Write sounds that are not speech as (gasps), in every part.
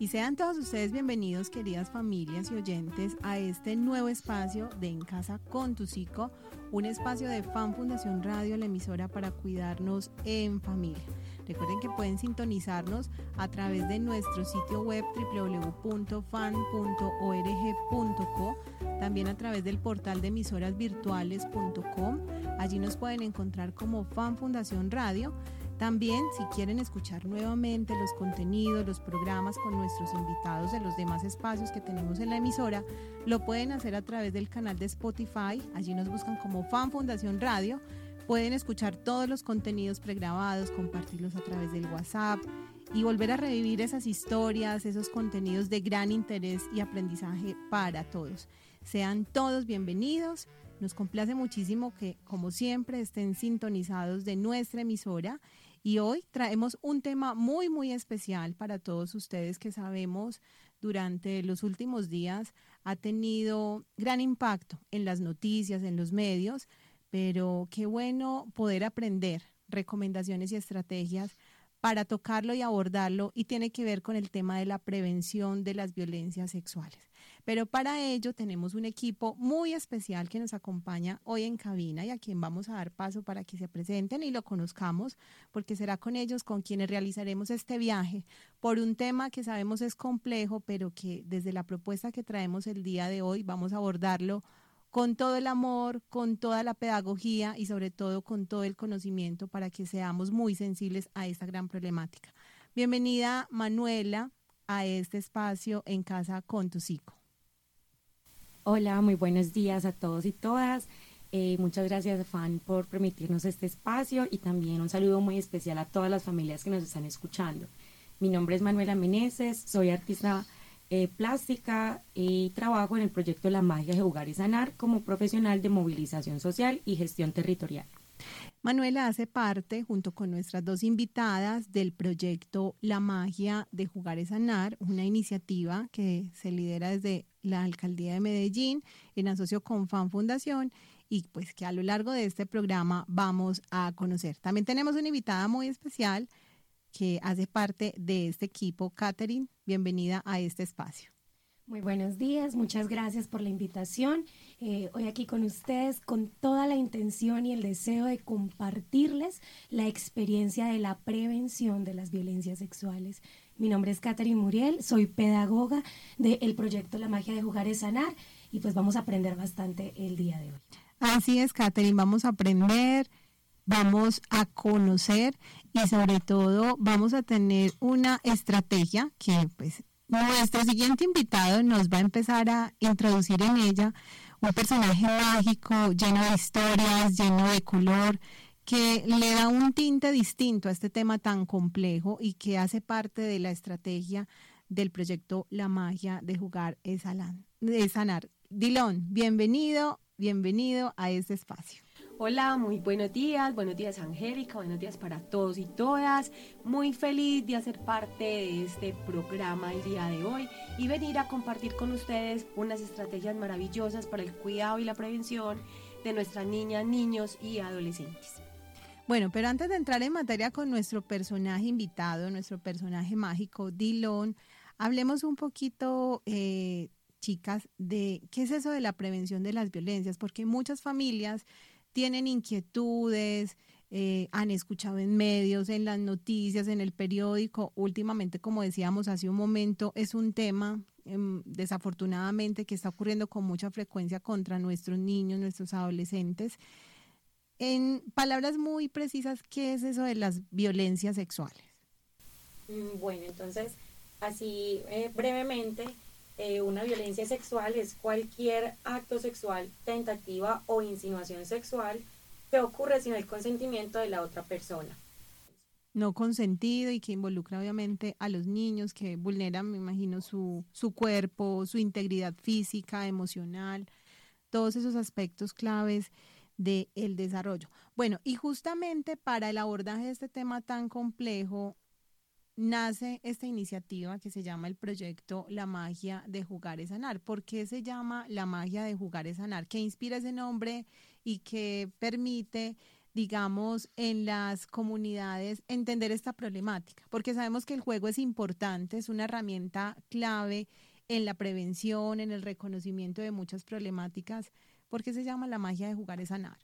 Y sean todos ustedes bienvenidos, queridas familias y oyentes, a este nuevo espacio de En Casa con tu Psico, un espacio de Fan Fundación Radio, la emisora para cuidarnos en familia. Recuerden que pueden sintonizarnos a través de nuestro sitio web www.fan.org.co, también a través del portal de emisorasvirtuales.com. Allí nos pueden encontrar como Fan Fundación Radio también, si quieren escuchar nuevamente los contenidos, los programas con nuestros invitados de los demás espacios que tenemos en la emisora, lo pueden hacer a través del canal de Spotify. Allí nos buscan como Fan Fundación Radio. Pueden escuchar todos los contenidos pregrabados, compartirlos a través del WhatsApp y volver a revivir esas historias, esos contenidos de gran interés y aprendizaje para todos. Sean todos bienvenidos. Nos complace muchísimo que, como siempre, estén sintonizados de nuestra emisora y hoy traemos un tema muy, muy especial para todos ustedes que sabemos durante los últimos días ha tenido gran impacto en las noticias, en los medios, pero qué bueno poder aprender recomendaciones y estrategias para tocarlo y abordarlo y tiene que ver con el tema de la prevención de las violencias sexuales. Pero para ello tenemos un equipo muy especial que nos acompaña hoy en cabina y a quien vamos a dar paso para que se presenten y lo conozcamos, porque será con ellos con quienes realizaremos este viaje por un tema que sabemos es complejo, pero que desde la propuesta que traemos el día de hoy vamos a abordarlo con todo el amor, con toda la pedagogía y sobre todo con todo el conocimiento para que seamos muy sensibles a esta gran problemática. Bienvenida Manuela a este espacio en casa con tu psico. Hola, muy buenos días a todos y todas. Eh, muchas gracias, Fan, por permitirnos este espacio y también un saludo muy especial a todas las familias que nos están escuchando. Mi nombre es Manuela Meneses, soy artista eh, plástica y trabajo en el proyecto La Magia de Jugar y Sanar como profesional de movilización social y gestión territorial. Manuela hace parte, junto con nuestras dos invitadas, del proyecto La Magia de Jugar y Sanar, una iniciativa que se lidera desde la Alcaldía de Medellín en asocio con Fan Fundación y pues que a lo largo de este programa vamos a conocer. También tenemos una invitada muy especial que hace parte de este equipo. Catherine, bienvenida a este espacio. Muy buenos días, muchas gracias por la invitación. Eh, hoy aquí con ustedes con toda la intención y el deseo de compartirles la experiencia de la prevención de las violencias sexuales mi nombre es Catherine Muriel, soy pedagoga del proyecto La Magia de Jugar es Sanar y pues vamos a aprender bastante el día de hoy. Así es, Catherine, vamos a aprender, vamos a conocer y sobre todo vamos a tener una estrategia que pues nuestro siguiente invitado nos va a empezar a introducir en ella un personaje mágico, lleno de historias, lleno de color, que le da un tinte distinto a este tema tan complejo y que hace parte de la estrategia del proyecto La Magia de Jugar es, Sanar. Dilón, bienvenido, bienvenido a este espacio. Hola, muy buenos días, buenos días Angélica, buenos días para todos y todas. Muy feliz de hacer parte de este programa el día de hoy y venir a compartir con ustedes unas estrategias maravillosas para el cuidado y la prevención de nuestras niñas, niños y adolescentes. Bueno, pero antes de entrar en materia con nuestro personaje invitado, nuestro personaje mágico, Dillon, hablemos un poquito, eh, chicas, de qué es eso de la prevención de las violencias, porque muchas familias tienen inquietudes, eh, han escuchado en medios, en las noticias, en el periódico. Últimamente, como decíamos hace un momento, es un tema em, desafortunadamente que está ocurriendo con mucha frecuencia contra nuestros niños, nuestros adolescentes. En palabras muy precisas, ¿qué es eso de las violencias sexuales? Mm, bueno, entonces, así eh, brevemente, eh, una violencia sexual es cualquier acto sexual, tentativa o insinuación sexual que ocurre sin el consentimiento de la otra persona. No consentido y que involucra obviamente a los niños, que vulneran, me imagino, su, su cuerpo, su integridad física, emocional, todos esos aspectos claves del el desarrollo. Bueno, y justamente para el abordaje de este tema tan complejo, nace esta iniciativa que se llama el proyecto La magia de jugar es sanar. ¿Por qué se llama La magia de jugar es sanar? ¿Qué inspira ese nombre y qué permite digamos, en las comunidades entender esta problemática, porque sabemos que el juego es importante, es una herramienta clave en la prevención, en el reconocimiento de muchas problemáticas. ¿Por qué se llama la magia de jugar es sanar?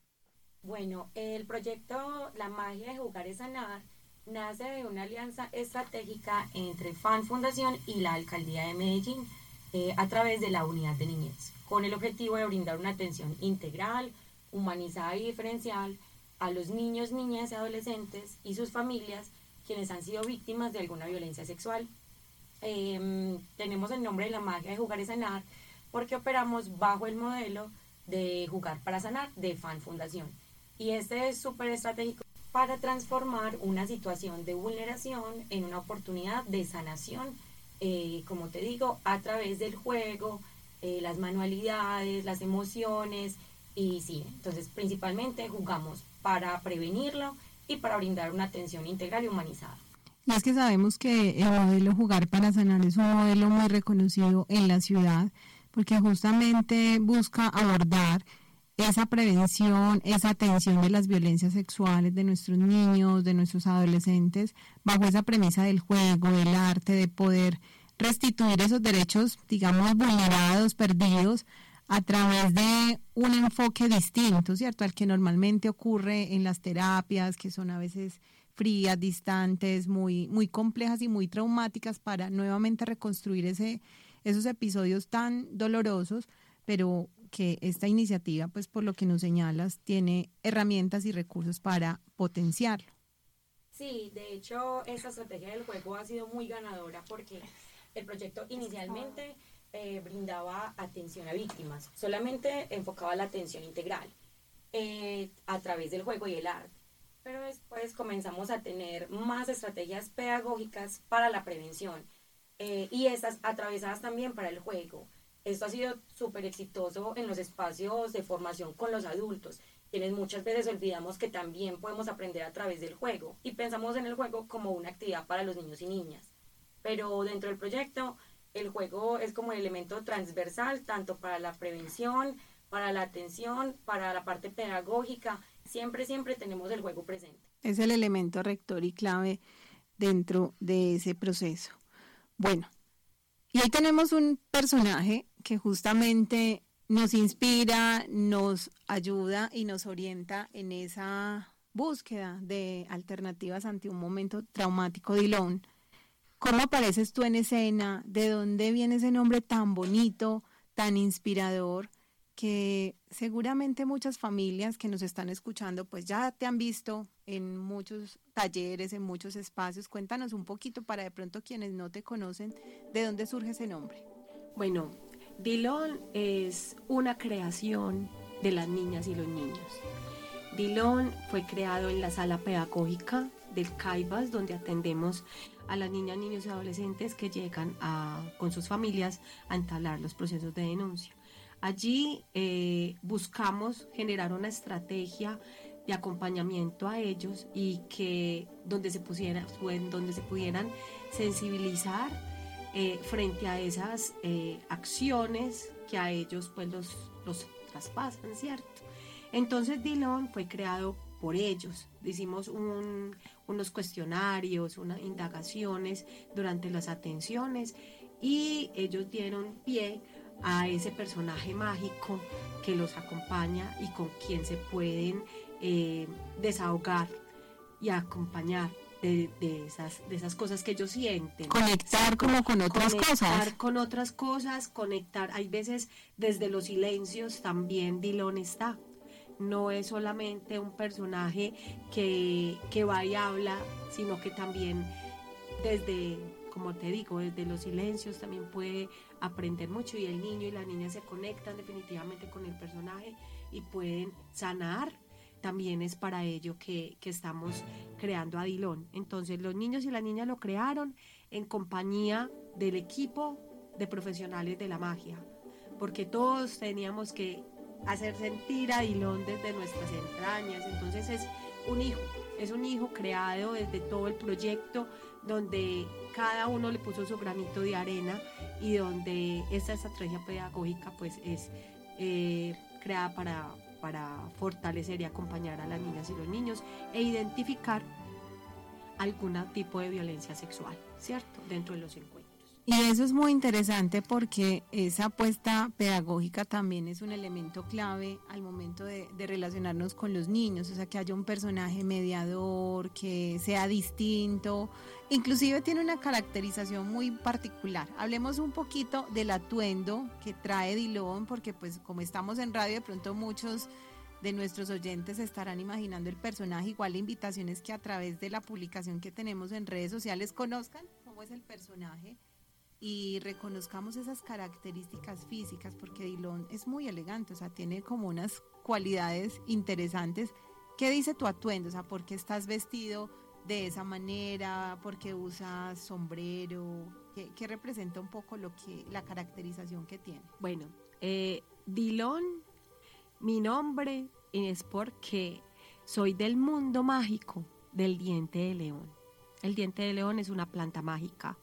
Bueno, el proyecto La magia de jugar es sanar nace de una alianza estratégica entre FAN Fundación y la Alcaldía de Medellín eh, a través de la unidad de niñez, con el objetivo de brindar una atención integral, humanizada y diferencial a los niños, niñas y adolescentes y sus familias quienes han sido víctimas de alguna violencia sexual. Em, tenemos el nombre de la magia de jugar y sanar porque operamos bajo el modelo de jugar para sanar de Fan Fundación. Y este es súper estratégico para transformar una situación de vulneración en una oportunidad de sanación, eh, como te digo, a través del juego, eh, las manualidades, las emociones y sí, entonces principalmente jugamos para prevenirlo y para brindar una atención integral y humanizada. Y es que sabemos que el modelo Jugar para Sanar es un modelo muy reconocido en la ciudad porque justamente busca abordar esa prevención, esa atención de las violencias sexuales de nuestros niños, de nuestros adolescentes, bajo esa premisa del juego, del arte, de poder restituir esos derechos, digamos, vulnerados, perdidos, a través de un enfoque distinto, ¿cierto? Al que normalmente ocurre en las terapias, que son a veces frías, distantes, muy, muy complejas y muy traumáticas para nuevamente reconstruir ese, esos episodios tan dolorosos, pero que esta iniciativa, pues por lo que nos señalas, tiene herramientas y recursos para potenciarlo. Sí, de hecho, esa estrategia del juego ha sido muy ganadora porque el proyecto inicialmente eh, brindaba atención a víctimas, solamente enfocaba la atención integral eh, a través del juego y el arte. Pero después comenzamos a tener más estrategias pedagógicas para la prevención eh, y estas atravesadas también para el juego. Esto ha sido súper exitoso en los espacios de formación con los adultos, quienes muchas veces olvidamos que también podemos aprender a través del juego y pensamos en el juego como una actividad para los niños y niñas. Pero dentro del proyecto, el juego es como el elemento transversal tanto para la prevención, para la atención, para la parte pedagógica. Siempre, siempre tenemos el juego presente. Es el elemento rector y clave dentro de ese proceso. Bueno, y ahí tenemos un personaje que justamente nos inspira, nos ayuda y nos orienta en esa búsqueda de alternativas ante un momento traumático de ¿Cómo apareces tú en escena? ¿De dónde viene ese nombre tan bonito, tan inspirador? que seguramente muchas familias que nos están escuchando pues ya te han visto en muchos talleres, en muchos espacios. Cuéntanos un poquito para de pronto quienes no te conocen, ¿de dónde surge ese nombre? Bueno, Dilón es una creación de las niñas y los niños. Dilón fue creado en la sala pedagógica del CAIBAS, donde atendemos a las niñas, niños y adolescentes que llegan con sus familias a entablar los procesos de denuncia. Allí eh, buscamos generar una estrategia de acompañamiento a ellos y que donde se, pusiera, donde se pudieran sensibilizar eh, frente a esas eh, acciones que a ellos pues los, los traspasan, ¿cierto? Entonces Dillon fue creado por ellos. Hicimos unos cuestionarios, unas indagaciones durante las atenciones y ellos dieron pie a ese personaje mágico que los acompaña y con quien se pueden eh, desahogar y acompañar de, esas, de esas cosas que ellos sienten. Conectar como con otras cosas. Conectar con otras cosas, conectar. Hay veces desde los silencios también Dilón está. No es solamente un personaje que, que va y habla, sino que también desde, como te digo, desde los silencios también puede aprender mucho y el niño y la niña se conectan definitivamente con el personaje y pueden sanar también es para ello que, estamos creando a Dilón. Entonces los niños y las niñas lo crearon en compañía del equipo de profesionales de la magia, porque todos teníamos que hacer sentir a Dilón desde nuestras entrañas. Entonces es un hijo, es un hijo creado desde todo el proyecto donde cada uno le puso su granito de arena y donde esta estrategia pedagógica pues es eh, creada para para fortalecer y acompañar a las niñas y los niños e identificar algún tipo de violencia sexual, ¿cierto? Dentro de los encuentros. Y eso es muy interesante porque esa apuesta pedagógica también es un elemento clave al momento de, relacionarnos con los niños, o sea, que haya un personaje mediador, que sea distinto, inclusive tiene una caracterización muy particular. Hablemos un poquito del atuendo que trae Dilón, porque pues como estamos en radio, de pronto muchos de nuestros oyentes estarán imaginando el personaje, igual la invitación es que a través de la publicación que tenemos en redes sociales conozcan cómo es el personaje y reconozcamos esas características físicas, porque Dilon es muy elegante, o sea, tiene como unas cualidades interesantes. ¿Qué dice tu atuendo? O sea, ¿por qué estás vestido de esa manera? ¿Por qué usas sombrero? ¿Qué, representa un poco lo que, la caracterización que tiene? Bueno, eh, mi nombre es porque soy del mundo mágico del diente de león. El diente de león es una planta mágica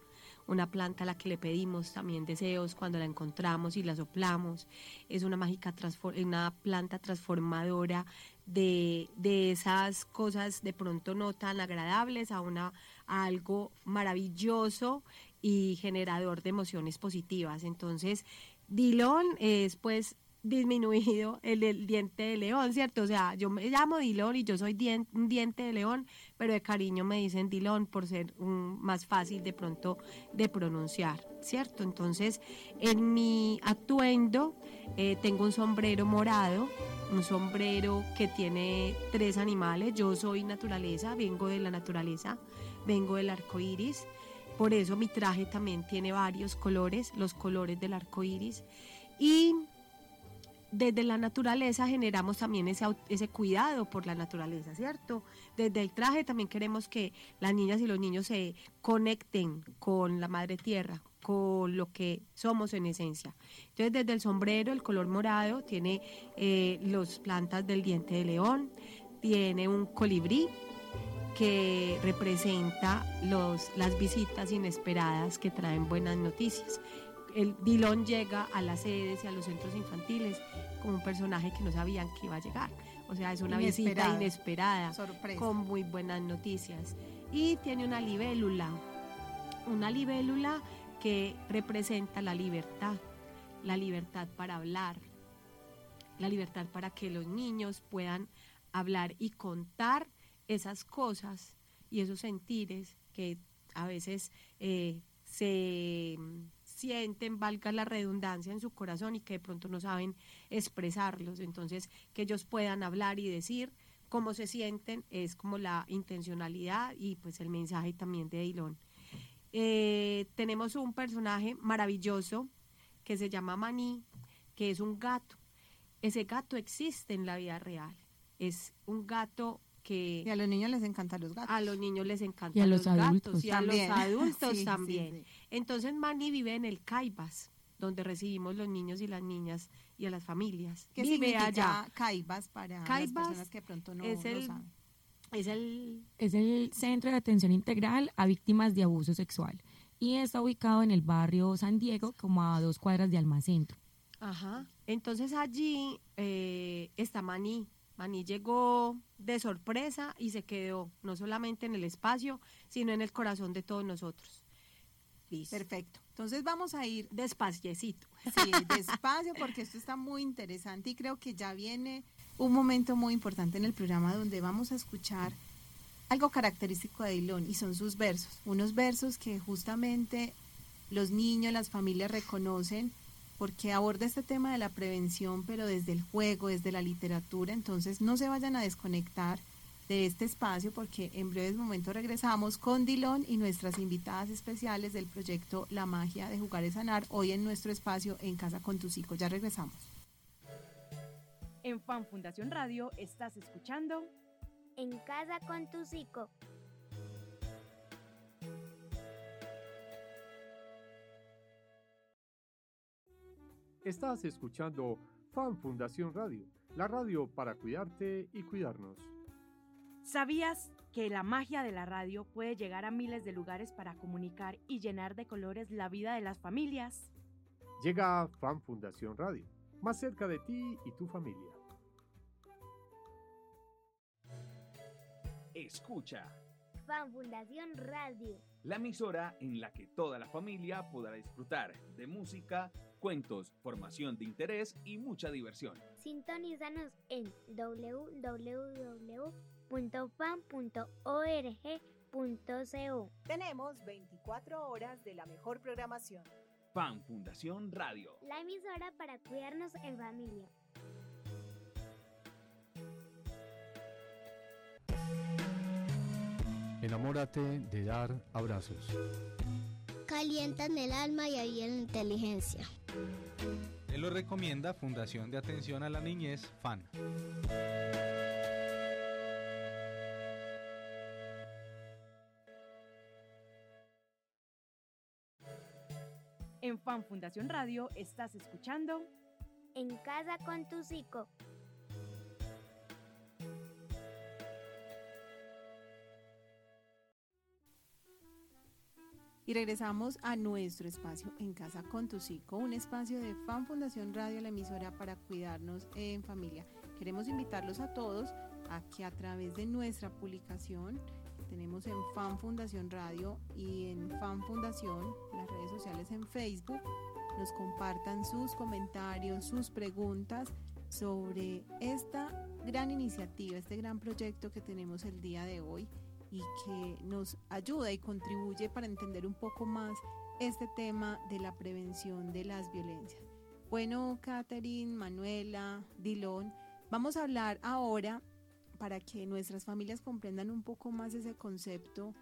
una planta a la que le pedimos también deseos cuando la encontramos y la soplamos. Es una mágica una planta transformadora de, esas cosas de pronto no tan agradables a, una, algo maravilloso y generador de emociones positivas. Entonces, Dilón es pues disminuido el, diente de león, ¿cierto? O sea, yo me llamo Dilón y yo soy un diente de león, pero de cariño me dicen Dilón por ser más fácil de pronto de pronunciar, ¿cierto? Entonces, en mi atuendo eh, tengo un sombrero morado, un sombrero que tiene tres animales. Yo soy naturaleza, vengo de la naturaleza, vengo del arco iris. Por eso mi traje también tiene varios colores, los colores del arco iris. Y desde la naturaleza generamos también ese, cuidado por la naturaleza, ¿cierto? Desde el traje también queremos que las niñas y los niños se conecten con la madre tierra, con lo que somos en esencia. Entonces, desde el sombrero, el color morado, tiene eh, las plantas del diente de león, tiene un colibrí que representa las visitas inesperadas que traen buenas noticias el Dilón llega a las sedes y a los centros infantiles como un personaje que no sabían que iba a llegar. O sea, es una visita inesperada, con muy buenas noticias. Y tiene una libélula, una libélula que representa la libertad, la libertad para hablar, la libertad para que los niños puedan hablar y contar esas cosas y esos sentires que a veces eh, se sienten, valga la redundancia, en su corazón y que de pronto no saben expresarlos. Entonces, que ellos puedan hablar y decir cómo se sienten es como la intencionalidad y pues el mensaje también de Dilón. Eh, tenemos un personaje maravilloso que se llama Maní, que es un gato. Ese gato existe en la vida real. Es un gato que... Y a los niños les encantan los gatos. A los niños les encantan los, gatos. Y a los adultos también. Entonces Mani vive en el Caibas, donde recibimos los niños y las niñas y a las familias. ¿Qué vive significa allá. Caibas para las personas que pronto no es el, saben? Es el... es el Centro de Atención Integral a Víctimas de Abuso Sexual y está ubicado en el barrio San Diego, como a dos cuadras de Almacentro. Ajá. Entonces allí eh, está Mani, Maní llegó de sorpresa y se quedó no solamente en el espacio, sino en el corazón de todos nosotros. Perfecto. Entonces vamos a ir despaciecito. Sí, despacio porque esto está muy interesante y creo que ya viene un momento muy importante en el programa donde vamos a escuchar algo característico de Dilón y son sus versos. Unos versos que justamente los niños, las familias reconocen porque aborda este tema de la prevención, pero desde el juego, desde la literatura, entonces no se vayan a desconectar de este espacio porque en breves momentos regresamos con Dilón y nuestras invitadas especiales del proyecto La magia de jugar y sanar, hoy en nuestro espacio En Casa con tus hijos. Ya regresamos. En Fan Fundación Radio estás escuchando En Casa con tus hijos. Estás escuchando Fan Fundación Radio, la radio para cuidarte y cuidarnos. ¿Sabías que la magia de la radio puede llegar a miles de lugares para comunicar y llenar de colores la vida de las familias? Llega Fan Fundación Radio, más cerca de ti y tu familia. Escucha. Fan Fundación Radio. La emisora en la que toda la familia podrá disfrutar de música, cuentos, formación de interés y mucha diversión. Sintonízanos en www.fan.org.co. Tenemos 24 horas de la mejor programación. Fan Fundación Radio. La emisora para cuidarnos en familia. Enamórate de dar abrazos. Calientan el alma y ahí la inteligencia. Te lo recomienda Fundación de Atención a la Niñez, FAN. En Fan Fundación Radio estás escuchando En casa con tu psico. Y regresamos a nuestro espacio En Casa con tu Psico, un espacio de Fan Fundación Radio, la emisora para cuidarnos en familia. Queremos invitarlos a todos a que a través de nuestra publicación tenemos en Fan Fundación Radio y en Fan Fundación, las redes sociales en Facebook, nos compartan sus comentarios, sus preguntas sobre esta gran iniciativa, este gran proyecto que tenemos el día de hoy y que nos ayuda y contribuye para entender un poco más este tema de la prevención de las violencias. Bueno, Catherine, Manuela, Dilón, vamos a hablar ahora para que nuestras familias comprendan un poco más ese concepto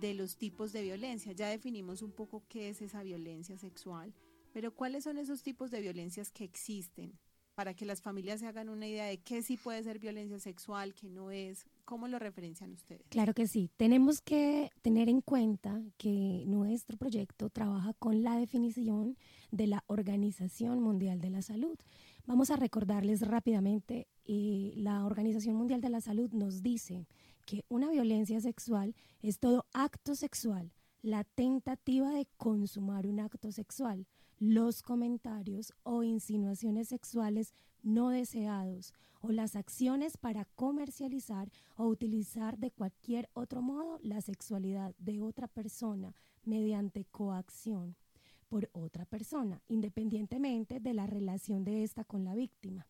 de los tipos de violencia. Ya definimos un poco qué es esa violencia sexual, pero cuáles son esos tipos de violencias que existen para que las familias se hagan una idea de qué sí puede ser violencia sexual, qué no es. ¿Cómo lo referencian ustedes? Claro que sí. Tenemos que tener en cuenta que nuestro proyecto trabaja con la definición de la Organización Mundial de la Salud. Vamos a recordarles rápidamente, eh, la Organización Mundial de la Salud nos dice que una violencia sexual es todo acto sexual la tentativa de consumar un acto sexual, los comentarios o insinuaciones sexuales no deseados o las acciones para comercializar o utilizar de cualquier otro modo la sexualidad de otra persona mediante coacción por otra persona, independientemente de la relación de esta con la víctima.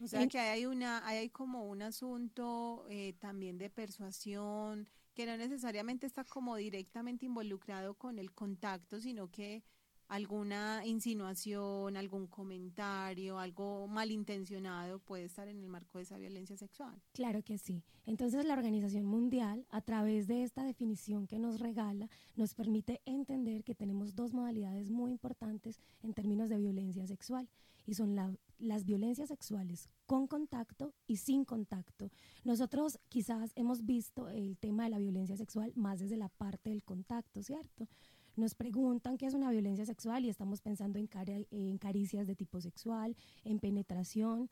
O sea que hay una, hay como un asunto eh, también de persuasión, que no necesariamente está como directamente involucrado con el contacto, sino que alguna insinuación, algún comentario, algo malintencionado puede estar en el marco de esa violencia sexual. Claro que sí. Entonces la Organización Mundial, a través de esta definición que nos regala, nos permite entender que tenemos dos modalidades muy importantes en términos de violencia sexual y son la las violencias sexuales con contacto y sin contacto. Nosotros quizás hemos visto el tema de la violencia sexual más desde la parte del contacto, ¿cierto? Nos preguntan qué es una violencia sexual y estamos pensando en, caricias de tipo sexual, en penetración,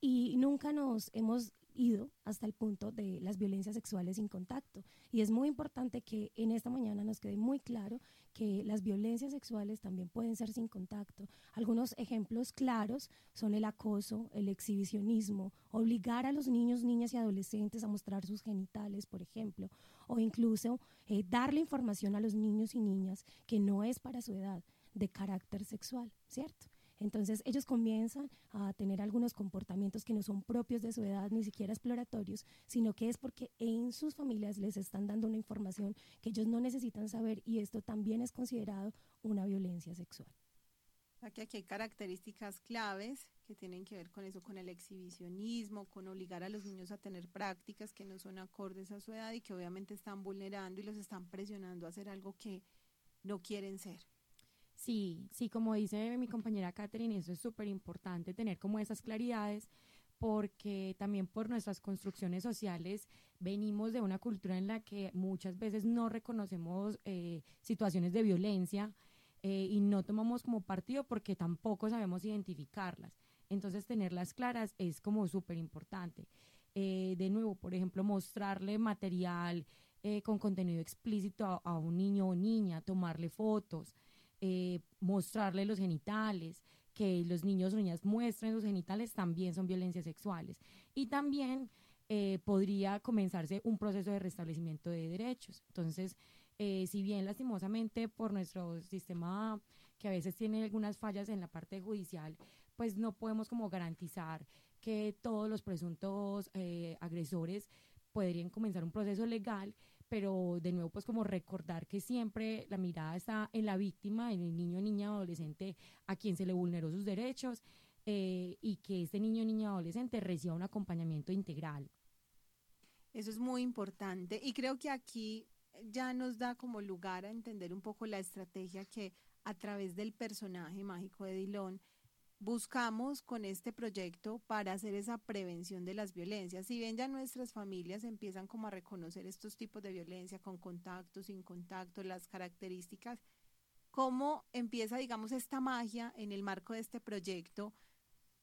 y nunca nos hemos ido hasta el punto de las violencias sexuales sin contacto. Y es muy importante que en esta mañana nos quede muy claro que las violencias sexuales también pueden ser sin contacto. Algunos ejemplos claros son el acoso, el exhibicionismo, obligar a los niños, niñas y adolescentes a mostrar sus genitales, por ejemplo, o incluso eh, darle información a los niños y niñas que no es para su edad de carácter sexual, ¿cierto? Entonces ellos comienzan a tener algunos comportamientos que no son propios de su edad, ni siquiera exploratorios, sino que es porque en sus familias les están dando una información que ellos no necesitan saber y esto también es considerado una violencia sexual. Aquí, hay características claves que tienen que ver con eso, con el exhibicionismo, con obligar a los niños a tener prácticas que no son acordes a su edad y que obviamente están vulnerando y los están presionando a hacer algo que no quieren ser. Sí, sí, como dice mi compañera Catherine, eso es súper importante tener como esas claridades porque también por nuestras construcciones sociales venimos de una cultura en la que muchas veces no reconocemos eh, situaciones de violencia eh, y no tomamos como partido porque tampoco sabemos identificarlas. Entonces tenerlas claras es como súper importante. Eh, de nuevo, por ejemplo, mostrarle material con contenido explícito a, a un niño o niña, tomarle fotos. Eh, mostrarle los genitales, que los niños o niñas muestren sus genitales, también son violencias sexuales. Y también eh, podría comenzarse un proceso de restablecimiento de derechos. Entonces, eh, si bien lastimosamente por nuestro sistema que a veces tiene algunas fallas en la parte judicial, pues no podemos como garantizar que todos los presuntos eh, agresores podrían comenzar un proceso legal, pero de nuevo pues como recordar que siempre la mirada está en la víctima, en el niño, niña, adolescente a quien se le vulneró sus derechos eh, y que este niño, niña, adolescente reciba un acompañamiento integral. Eso es muy importante y creo que aquí ya nos da como lugar a entender un poco la estrategia que a través del personaje mágico de Dilón buscamos con este proyecto para hacer esa prevención de las violencias. Si bien ya nuestras familias empiezan como a reconocer estos tipos de violencia con contacto, sin contacto, las características, ¿cómo empieza, digamos, esta magia en el marco de este proyecto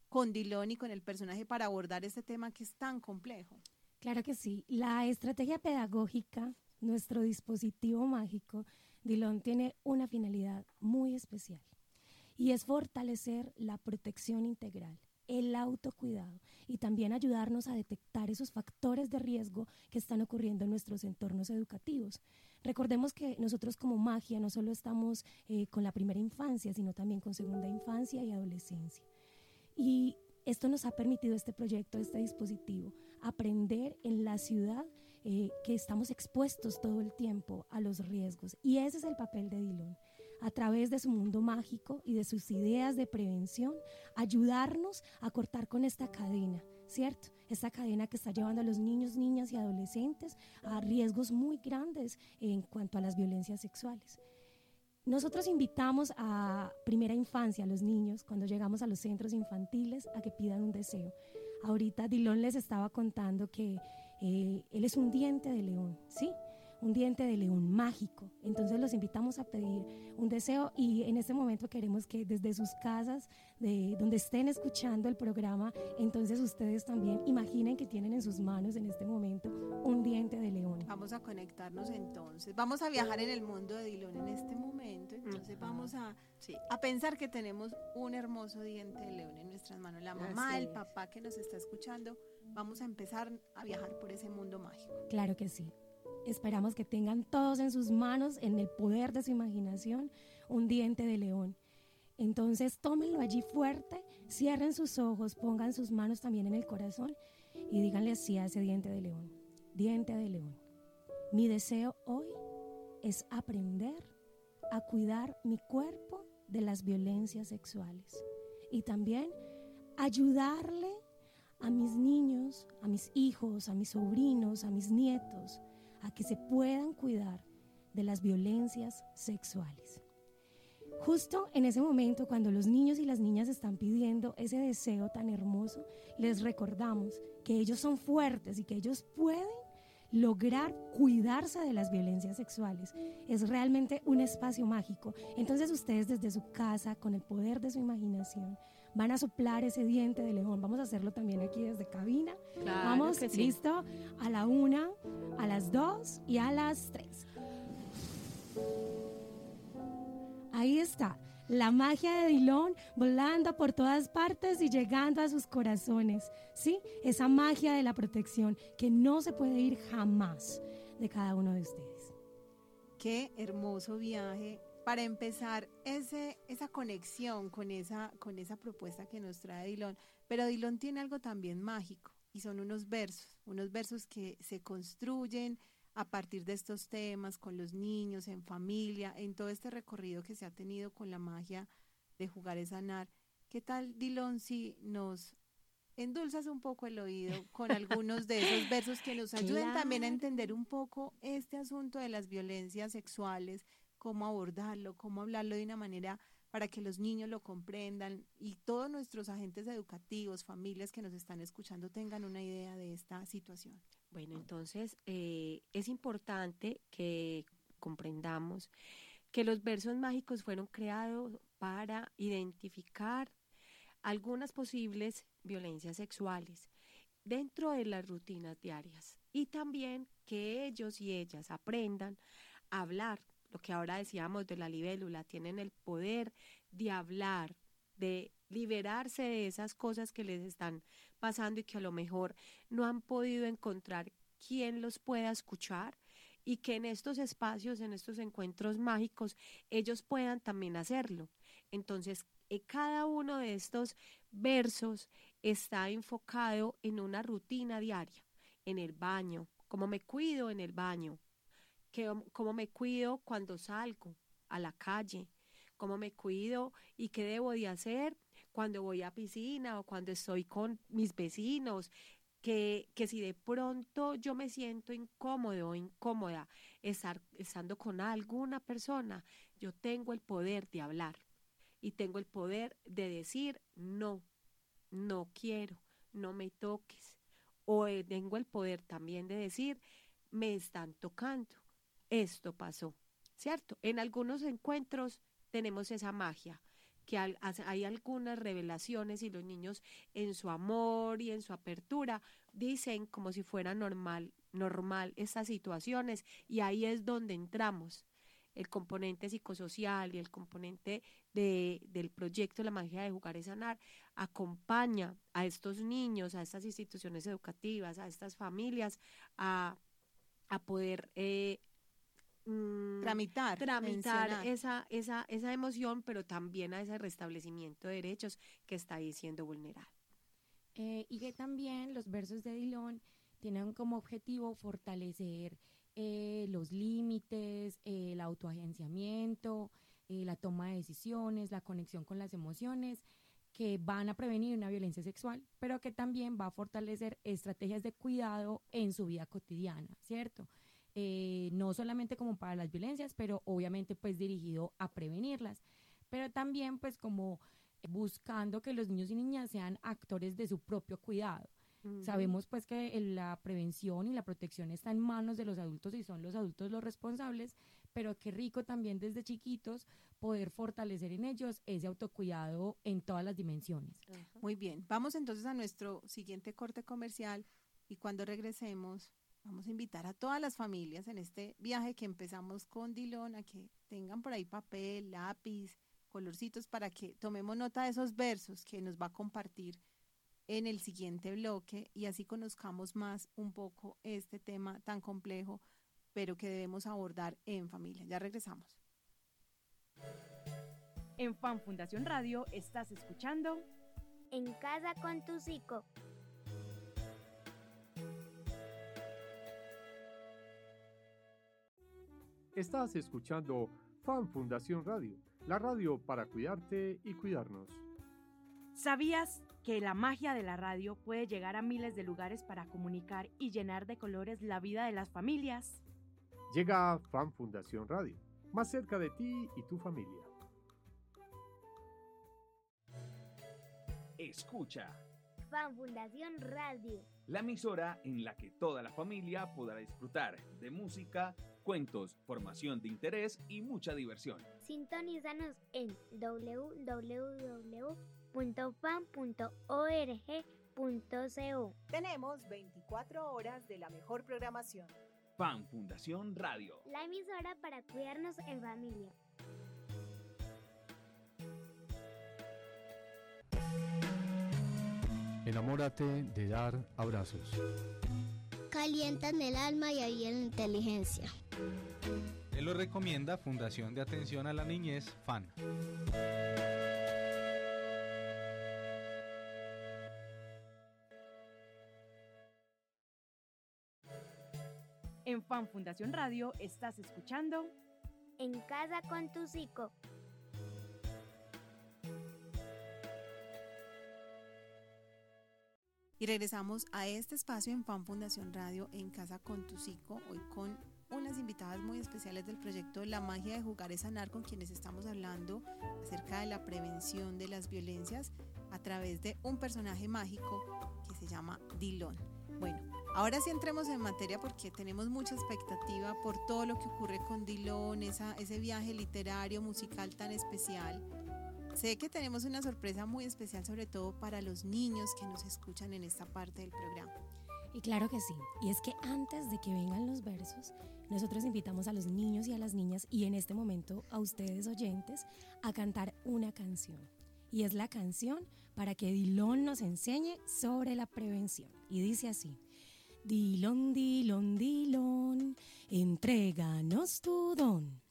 con Dilón y con el personaje para abordar este tema que es tan complejo? Claro que sí. La estrategia pedagógica, nuestro dispositivo mágico, Dilón tiene una finalidad muy especial y es fortalecer la protección integral, el autocuidado y también ayudarnos a detectar esos factores de riesgo que están ocurriendo en nuestros entornos educativos. Recordemos que nosotros como magia no solo estamos eh, con la primera infancia, sino también con segunda infancia y adolescencia. Y esto nos ha permitido este proyecto, este dispositivo, aprender en la ciudad eh, que estamos expuestos todo el tiempo a los riesgos. Y ese es el papel de Dilon a través de su mundo mágico y de sus ideas de prevención, ayudarnos a cortar con esta cadena, ¿cierto? Esta cadena que está llevando a los niños, niñas y adolescentes a riesgos muy grandes en cuanto a las violencias sexuales. Nosotros invitamos a primera infancia a los niños cuando llegamos a los centros infantiles a que pidan un deseo. Ahorita Dilón les estaba contando que eh, él es un diente de león, ¿sí? Un diente de león mágico. Entonces los invitamos a pedir un deseo y en este momento queremos que desde sus casas, de donde estén escuchando el programa, entonces ustedes también imaginen que tienen en sus manos en este momento un diente de león. Vamos a conectarnos entonces, vamos a viajar en el mundo de Dilón en este momento, entonces vamos a, a pensar que tenemos un hermoso diente de león en nuestras manos, la mamá, el papá que nos está escuchando, vamos a empezar a viajar por ese mundo mágico. Claro que sí. Esperamos que tengan todos en sus manos, en el poder de su imaginación, un diente de león. Entonces tómenlo allí fuerte, cierren sus ojos, pongan sus manos también en el corazón y díganle así a ese diente de león. Diente de león. Mi deseo hoy es aprender a cuidar mi cuerpo de las violencias sexuales y también ayudarle a mis niños, a mis hijos, a mis sobrinos, a mis nietos, a que se puedan cuidar de las violencias sexuales. Justo en ese momento, cuando los niños y las niñas están pidiendo ese deseo tan hermoso, les recordamos que ellos son fuertes y que ellos pueden lograr cuidarse de las violencias sexuales. Es realmente un espacio mágico. Entonces ustedes desde su casa, con el poder de su imaginación, van a soplar ese diente de león. Vamos a hacerlo también aquí desde cabina. Vamos, listo, a la una, a las dos y a las tres. Ahí está, la magia de Dilón volando por todas partes y llegando a sus corazones. ¿Sí? Esa magia de la protección que no se puede ir jamás de cada uno de ustedes. Qué hermoso viaje para empezar ese, esa conexión con esa, con esa propuesta que nos trae Dilón. Pero Dilón tiene algo también mágico y son unos versos, unos versos que se construyen a partir de estos temas con los niños, en familia, en todo este recorrido que se ha tenido con la magia de jugar es sanar. ¿Qué tal, Dilón, si nos endulzas un poco el oído con algunos de esos versos que nos ayuden también a entender un poco este asunto de las violencias sexuales, cómo abordarlo, cómo hablarlo de una manera para que los niños lo comprendan y todos nuestros agentes educativos, familias que nos están escuchando tengan una idea de esta situación. Bueno, entonces eh, es importante que comprendamos que los versos mágicos fueron creados para identificar algunas posibles violencias sexuales dentro de las rutinas diarias y también que ellos y ellas aprendan a hablar lo que ahora decíamos de la libélula, tienen el poder de hablar de liberarse de esas cosas que les están pasando y que a lo mejor no han podido encontrar quien los pueda escuchar y que en estos espacios, en estos encuentros mágicos, ellos puedan también hacerlo. Entonces, eh, cada uno de estos versos está enfocado en una rutina diaria, en el baño, cómo me cuido en el baño, cómo me cuido cuando salgo a la calle, cómo me cuido y qué debo de hacer cuando voy a piscina o cuando estoy con mis vecinos, que, que, si de pronto yo me siento incómodo o incómoda estar, estando con alguna persona, yo tengo el poder de hablar y tengo el poder de decir no, no quiero, no me toques. O eh, tengo el poder también de decir me están tocando, esto pasó, ¿cierto? En algunos encuentros tenemos esa magia que hay algunas revelaciones y los niños en su amor y en su apertura dicen como si fuera normal, normal estas situaciones y ahí es donde entramos el componente psicosocial y el componente de, del proyecto La magia de jugar y sanar acompaña a estos niños, a estas instituciones educativas, a estas familias a, a poder eh, Mm, tramitar, tramitar esa, esa, esa emoción, pero también a ese restablecimiento de derechos que está ahí siendo vulnerado. Eh, y que también los versos de Dilón tienen como objetivo fortalecer eh, los límites, el autoagenciamiento, eh, la toma de decisiones, la conexión con las emociones que van a prevenir una violencia sexual, pero que también va a fortalecer estrategias de cuidado en su vida cotidiana, ¿cierto? Eh, no solamente como para las violencias, pero obviamente pues dirigido a prevenirlas, pero también pues como buscando que los niños y niñas sean actores de su propio cuidado. Sabemos pues que la prevención y la protección está en manos de los adultos y son los adultos los responsables, pero qué rico también desde chiquitos poder fortalecer en ellos ese autocuidado en todas las dimensiones. Muy bien, vamos entonces a nuestro siguiente corte comercial y cuando regresemos Vamos a invitar a todas las familias en este viaje que empezamos con Dilón a que tengan por ahí papel, lápiz, colorcitos para que tomemos nota de esos versos que nos va a compartir en el siguiente bloque y así conozcamos más un poco este tema tan complejo, pero que debemos abordar en familia. Ya regresamos. En Fan Fundación Radio estás escuchando En casa con tu psico. Estás escuchando Fan Fundación Radio, la radio para cuidarte y cuidarnos. ¿Sabías que la magia de la radio puede llegar a miles de lugares para comunicar y llenar de colores la vida de las familias? Llega Fan Fundación Radio, más cerca de ti y tu familia. Escucha. Fan Fundación Radio. La emisora en la que toda la familia podrá disfrutar de música, cuentos, formación de interés y mucha diversión. Sintonízanos en www.fan.org.co. Tenemos 24 horas de la mejor programación. Fan Fundación Radio. La emisora para cuidarnos en familia. Enamórate de dar abrazos calientan el alma y ahí la inteligencia. Te lo recomienda Fundación de Atención a la Niñez, FAN. En Fan Fundación Radio estás escuchando En casa con tu psico. Y regresamos a este espacio en Fan Fundación Radio en Casa con tu Psico, hoy con unas invitadas muy especiales del proyecto La magia de jugar es sanar, con quienes estamos hablando acerca de la prevención de las violencias a través de un personaje mágico que se llama Dilón. Bueno, ahora sí entremos en materia porque tenemos mucha expectativa por todo lo que ocurre con Dilón, esa, ese viaje literario, musical tan especial Sé que tenemos una sorpresa muy especial, sobre todo para los niños que nos escuchan en esta parte del programa. Y claro que sí, y es que antes de que vengan los versos, nosotros invitamos a los niños y a las niñas y en este momento a ustedes oyentes a cantar una canción. y es la canción para que Dilón nos enseñe sobre la prevención. Y dice así. Dilón, Dilón, Dilón, entréganos tu don.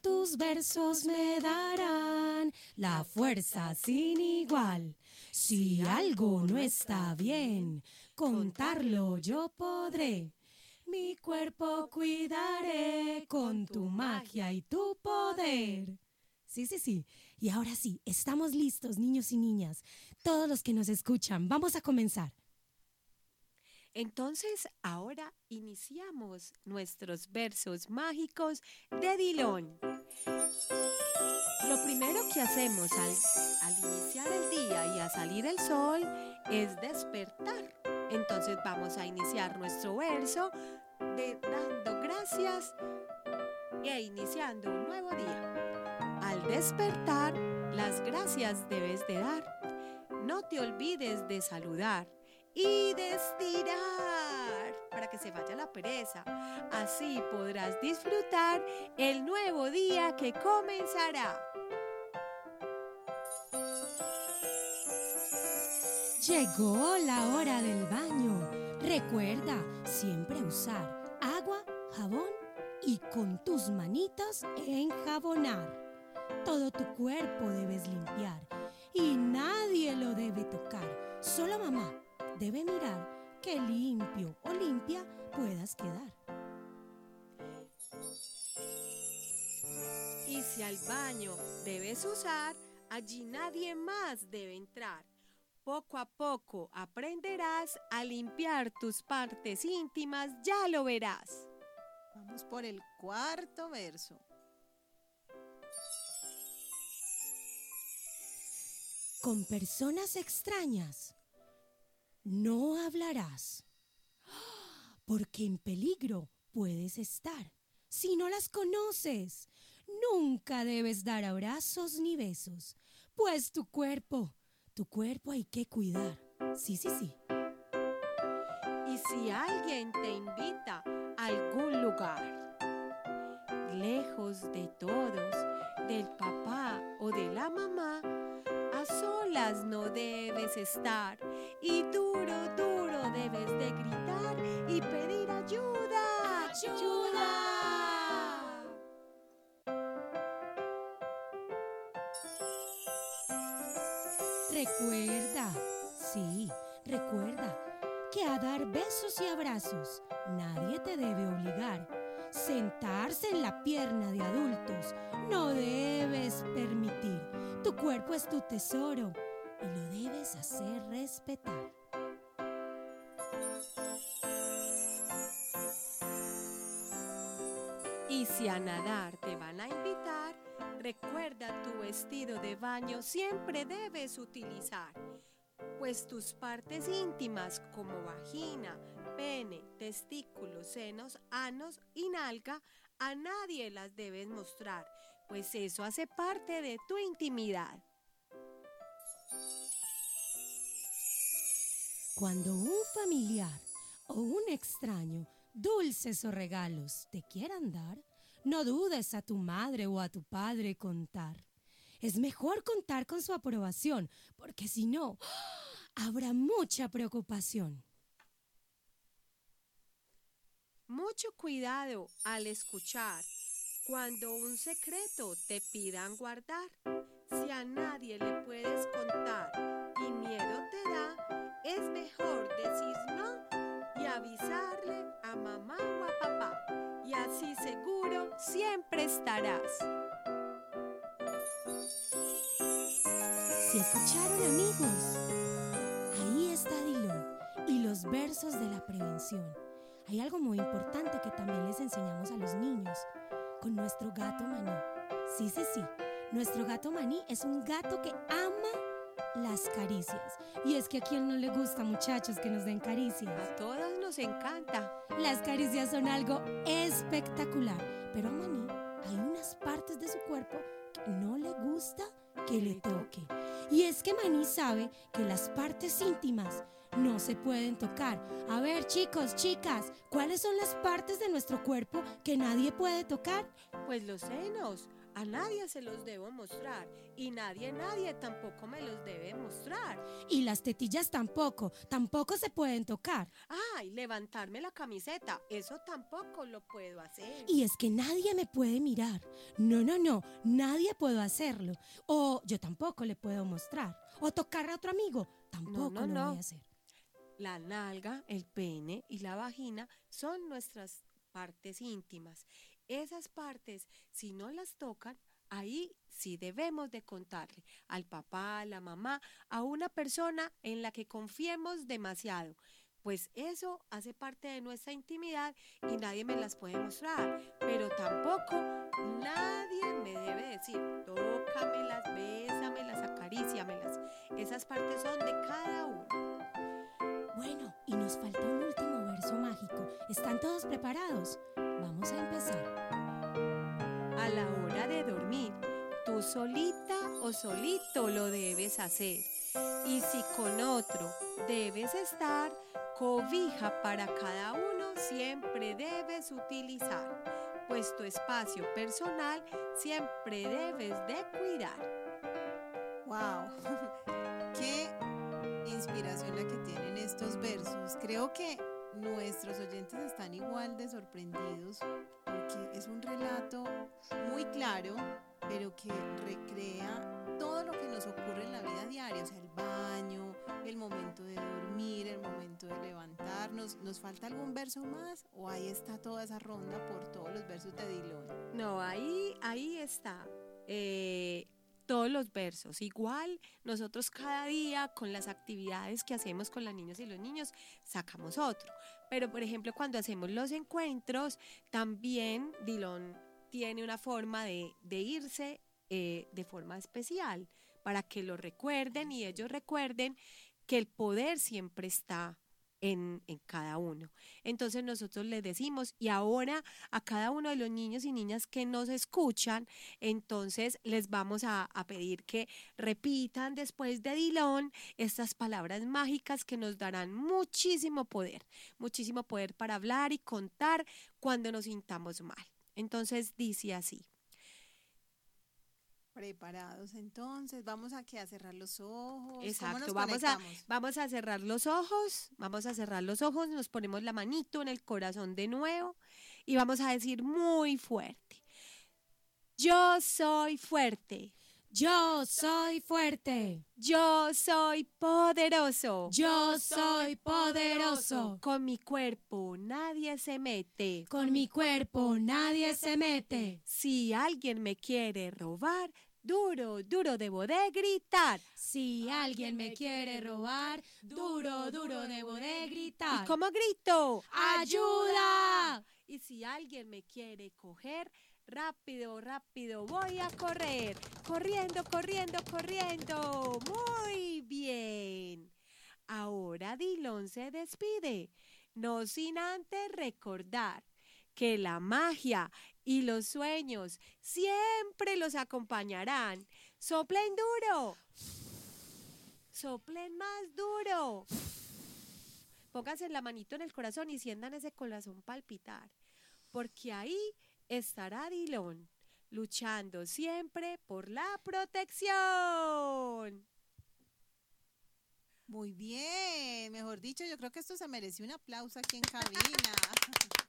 Tus versos me darán la fuerza sin igual. Si algo no está bien, contarlo yo podré. Mi cuerpo cuidaré con tu magia y tu poder. Sí, sí, sí. Y ahora sí, estamos listos, niños y niñas. Todos los que nos escuchan, vamos a comenzar. Entonces, ahora iniciamos nuestros versos mágicos de Dilón. Lo primero que hacemos al, al, iniciar el día y a salir el sol es despertar. Entonces vamos a iniciar nuestro verso de dando gracias e iniciando un nuevo día. Al despertar, las gracias debes de dar. No te olvides de saludar y de estirar para que se vaya la pereza. Así podrás disfrutar el nuevo día que comenzará. Llegó la hora del baño. Recuerda siempre usar agua, jabón y con tus manitos enjabonar. Todo tu cuerpo debes limpiar y nadie lo debe tocar. Solo mamá debe mirar que limpio o limpia puedas quedar. Y si al baño debes usar, allí nadie más debe entrar. Poco a poco aprenderás a limpiar tus partes íntimas, ya lo verás. Vamos por el cuarto verso. Con personas extrañas no hablarás, porque en peligro puedes estar. Si no las conoces, nunca debes dar abrazos ni besos, pues tu cuerpo tu cuerpo hay que cuidar. Sí, sí, sí. Y si alguien te invita a algún lugar, lejos de todos, del papá o de la mamá, a solas no debes estar y duro, duro debes de gritar y pedir ayuda. ¡Ayuda! Recuerda, sí, recuerda que a dar besos y abrazos nadie te debe obligar. Sentarse en la pierna de adultos no debes permitir. Tu cuerpo es tu tesoro y lo debes hacer respetar. Y si a nadar te van a invitar, recuerda tu vestido de baño siempre debes utilizar, pues tus partes íntimas como vagina, pene, testículos, senos, anos y nalga a nadie las debes mostrar, pues eso hace parte de tu intimidad. Cuando un familiar o un extraño dulces o regalos te quieran dar, no dudes a tu madre o a tu padre contar. Es mejor contar con su aprobación, porque si no, (gasps) habrá mucha preocupación. Mucho cuidado al escuchar cuando un secreto te pidan guardar. Si a nadie le puedes contar y miedo te da, es mejor decir no y avisarle a mamá o a papá. Y así seguro siempre estarás. Si escucharon amigos, ahí está Dilón y los versos de la prevención. Hay algo muy importante que también les enseñamos a los niños con nuestro gato maní. Sí, sí, sí. Nuestro gato maní es un gato que ama las caricias. Y es que a quien no le gusta, muchachos, que nos den caricias. A todos nos encanta. Las caricias son algo espectacular. Pero a Maní hay unas partes de su cuerpo que no le gusta que le toque. Y es que Maní sabe que las partes íntimas no se pueden tocar. A ver, chicos, chicas, ¿cuáles son las partes de nuestro cuerpo que nadie puede tocar? Pues los senos. A nadie se los debo mostrar y nadie, nadie tampoco me los debe mostrar. Y las tetillas tampoco, tampoco se pueden tocar. Ay, levantarme la camiseta, eso tampoco lo puedo hacer. Y es que nadie me puede mirar. No, no, no, nadie puedo hacerlo. O yo tampoco le puedo mostrar. O tocar a otro amigo, tampoco no, lo no. voy a hacer. La nalga, el pene y la vagina son nuestras partes íntimas. Esas partes, si no las tocan, ahí sí debemos de contarle al papá, a la mamá, a una persona en la que confiemos demasiado. Pues eso hace parte de nuestra intimidad y nadie me las puede mostrar. Pero tampoco nadie me debe decir, tócamelas, bésamelas, acaríciamelas. Esas partes son de cada uno. Bueno, y nos falta un último verso mágico. ¿Están todos preparados? Vamos a empezar. A la hora de dormir, tú solita o solito lo debes hacer. Y si con otro debes estar, cobija para cada uno siempre debes utilizar, pues tu espacio personal siempre debes de cuidar. ¡Wow! (laughs) ¡Qué inspiración la que tienen estos versos! Creo que nuestros oyentes están igual de sorprendidos porque es un relato muy claro, pero que recrea todo lo que nos ocurre en la vida diaria, o sea, el baño, el momento de dormir, el momento de levantarnos. ¿Nos falta algún verso más o ahí está toda esa ronda por todos los versos de Dilón? No, ahí, ahí está. Eh, todos los versos. Igual nosotros cada día con las actividades que hacemos con las niñas y los niños sacamos otro. Pero por ejemplo cuando hacemos los encuentros también Dilón tiene una forma de, irse eh, de forma especial para que lo recuerden y ellos recuerden que el poder siempre está en, cada uno. Entonces nosotros les decimos, y ahora a cada uno de los niños y niñas que nos escuchan, entonces les vamos a, a pedir que repitan después de Dilón estas palabras mágicas que nos darán muchísimo poder, muchísimo poder para hablar y contar cuando nos sintamos mal. Entonces dice así. Preparados entonces, vamos a que a cerrar los ojos. Exacto, vamos a, vamos a cerrar los ojos, vamos a cerrar los ojos, nos ponemos la manito en el corazón de nuevo y vamos a decir muy fuerte. Yo soy fuerte. Yo soy fuerte. Yo soy poderoso. Yo soy poderoso. Con mi cuerpo nadie se mete. Con mi cuerpo nadie se mete. Si alguien me quiere robar, duro, duro debo de gritar. Si alguien me quiere robar, duro, duro debo de gritar. ¿Y cómo grito? ¡Ayuda! Y si alguien me quiere coger, rápido, rápido, voy a correr. Corriendo, corriendo, corriendo. Muy bien. Ahora Dilón se despide, no sin antes recordar que la magia y los sueños siempre los acompañarán. Soplen duro. Soplen más duro. Pónganse la manito en el corazón y sientan ese corazón palpitar. Porque ahí estará Dilón, luchando siempre por la protección. Muy bien, mejor dicho, yo creo que esto se mereció un aplauso aquí en cabina. (laughs)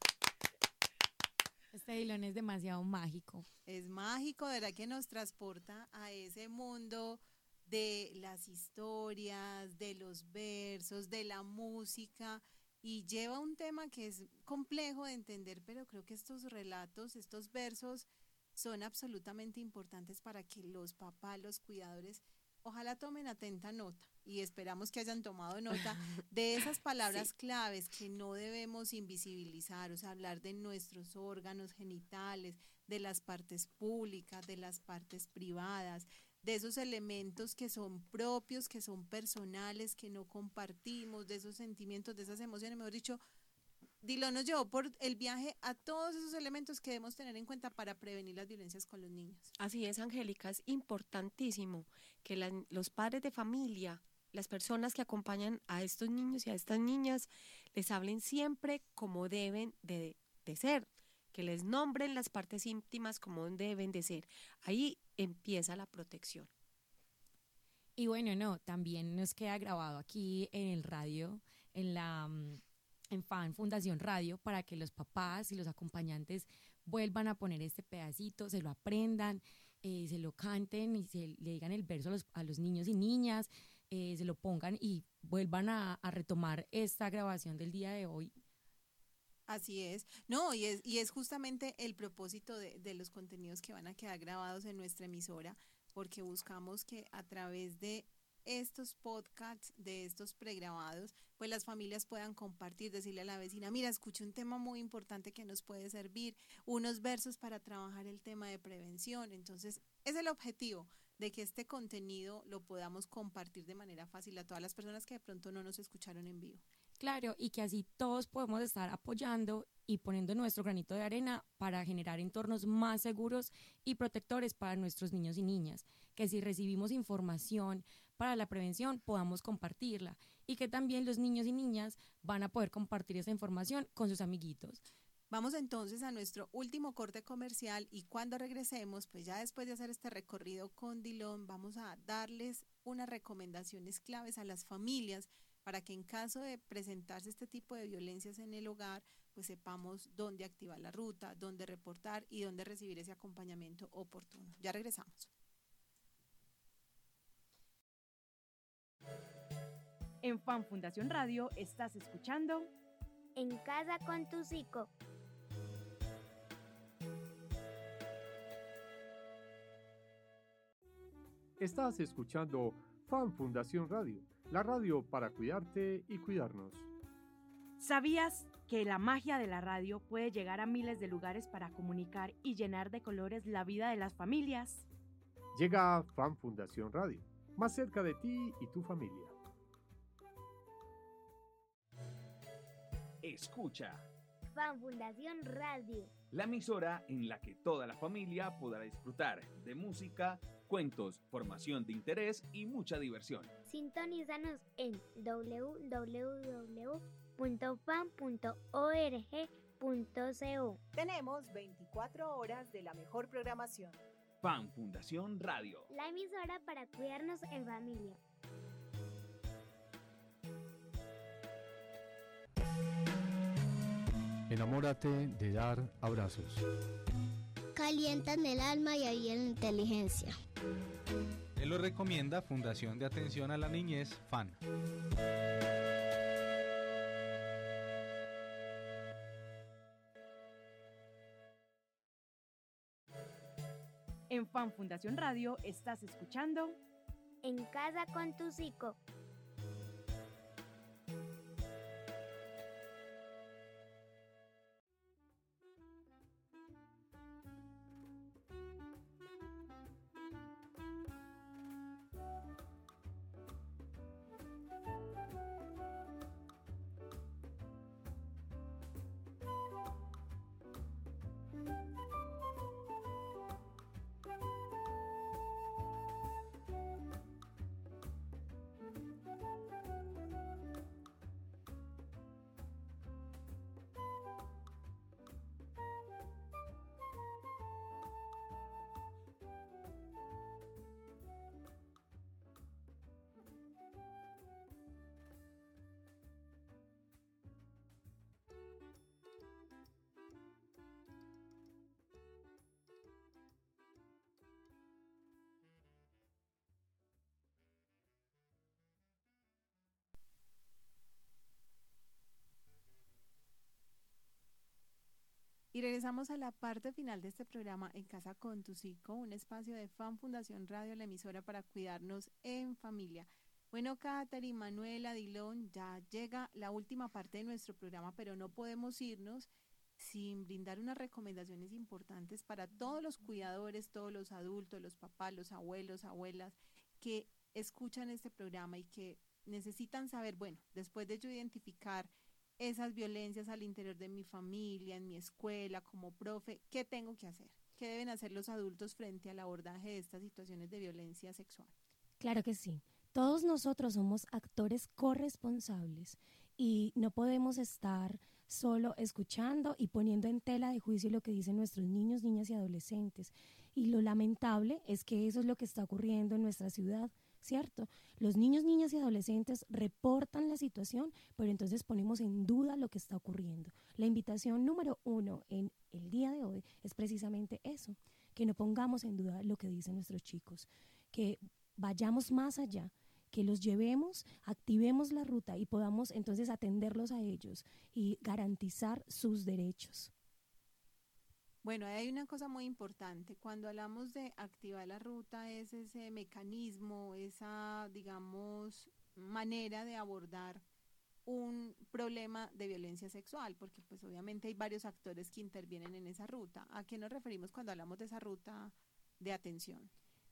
Este Dilón es demasiado mágico. Es mágico, verdad que nos transporta a ese mundo de las historias, de los versos, de la música y lleva un tema que es complejo de entender, pero creo que estos relatos, estos versos son absolutamente importantes para que los papás, los cuidadores, ojalá tomen atenta nota y esperamos que hayan tomado nota (laughs) de esas palabras sí. claves que no debemos invisibilizar, o sea, hablar de nuestros órganos genitales, de las partes públicas, de las partes privadas, de esos elementos que son propios, que son personales, que no compartimos, de esos sentimientos, de esas emociones, mejor dicho, Dilo nos llevó por el viaje a todos esos elementos que debemos tener en cuenta para prevenir las violencias con los niños. Así es, Angélica, es importantísimo que la, los padres de familia, las personas que acompañan a estos niños y a estas niñas, les hablen siempre como deben de, de ser, que les nombren las partes íntimas como deben de ser. Ahí empieza la protección. Y bueno, no, también nos queda grabado aquí en el radio, en la mm, en FAN Fundación Radio, para que los papás y los acompañantes vuelvan a poner este pedacito, se lo aprendan, eh, se lo canten y se le digan el verso a los, a los niños y niñas, eh, se lo pongan y vuelvan a, a retomar esta grabación del día de hoy Así es. No, y es, y es justamente el propósito de, de, los contenidos que van a quedar grabados en nuestra emisora, porque buscamos que a través de estos podcasts, de estos pregrabados, pues las familias puedan compartir, decirle a la vecina, mira, escuché un tema muy importante que nos puede servir, unos versos para trabajar el tema de prevención. Entonces, es el objetivo de que este contenido lo podamos compartir de manera fácil a todas las personas que de pronto no nos escucharon en vivo. Claro, y que así todos podemos estar apoyando y poniendo nuestro granito de arena para generar entornos más seguros y protectores para nuestros niños y niñas. Que si recibimos información para la prevención podamos compartirla y que también los niños y niñas van a poder compartir esa información con sus amiguitos. Vamos entonces a nuestro último corte comercial y cuando regresemos, pues ya después de hacer este recorrido con Dilón, vamos a darles unas recomendaciones claves a las familias para que en caso de presentarse este tipo de violencias en el hogar, pues sepamos dónde activar la ruta, dónde reportar y dónde recibir ese acompañamiento oportuno. Ya regresamos. En Fan Fundación Radio estás escuchando En casa con tu psico. Estás escuchando Fan Fundación Radio la radio para cuidarte y cuidarnos. ¿Sabías que la magia de la radio puede llegar a miles de lugares para comunicar y llenar de colores la vida de las familias? Llega a Fan Fundación Radio, más cerca de ti y tu familia. Escucha. Fan Fundación Radio. La emisora en la que toda la familia podrá disfrutar de música, cuentos, formación de interés y mucha diversión. Sintonízanos en www.fan.org.co. Tenemos 24 horas de la mejor programación. Fan Fundación Radio. La emisora para cuidarnos en familia. Enamórate de dar abrazos. Calientan el alma y ahí la inteligencia. Te lo recomienda Fundación de Atención a la Niñez, FAN. En Fan Fundación Radio estás escuchando En casa con tu psico. Y regresamos a la parte final de este programa En Casa con tu Psico, un espacio de Fan Fundación Radio, la emisora para cuidarnos en familia. Bueno, Katherine, Manuela, Dilón, ya llega la última parte de nuestro programa, pero no podemos irnos sin brindar unas recomendaciones importantes para todos los cuidadores, todos los adultos, los papás, los abuelos, abuelas que escuchan este programa y que necesitan saber, bueno, después de yo identificar esas violencias al interior de mi familia, en mi escuela, como profe, ¿qué tengo que hacer? ¿Qué deben hacer los adultos frente al abordaje de estas situaciones de violencia sexual? Claro que sí. Todos nosotros somos actores corresponsables y no podemos estar solo escuchando y poniendo en tela de juicio lo que dicen nuestros niños, niñas y adolescentes. Y lo lamentable es que eso es lo que está ocurriendo en nuestra ciudad. ¿Cierto? Los niños, niñas y adolescentes reportan la situación, pero entonces ponemos en duda lo que está ocurriendo. La invitación número uno en el día de hoy es precisamente eso, que no pongamos en duda lo que dicen nuestros chicos, que vayamos más allá, que los llevemos, activemos la ruta y podamos entonces atenderlos a ellos y garantizar sus derechos. Bueno, hay una cosa muy importante. Cuando hablamos de activar la ruta, es ese mecanismo, esa, digamos, manera de abordar un problema de violencia sexual, porque pues obviamente hay varios actores que intervienen en esa ruta. ¿A qué nos referimos cuando hablamos de esa ruta de atención?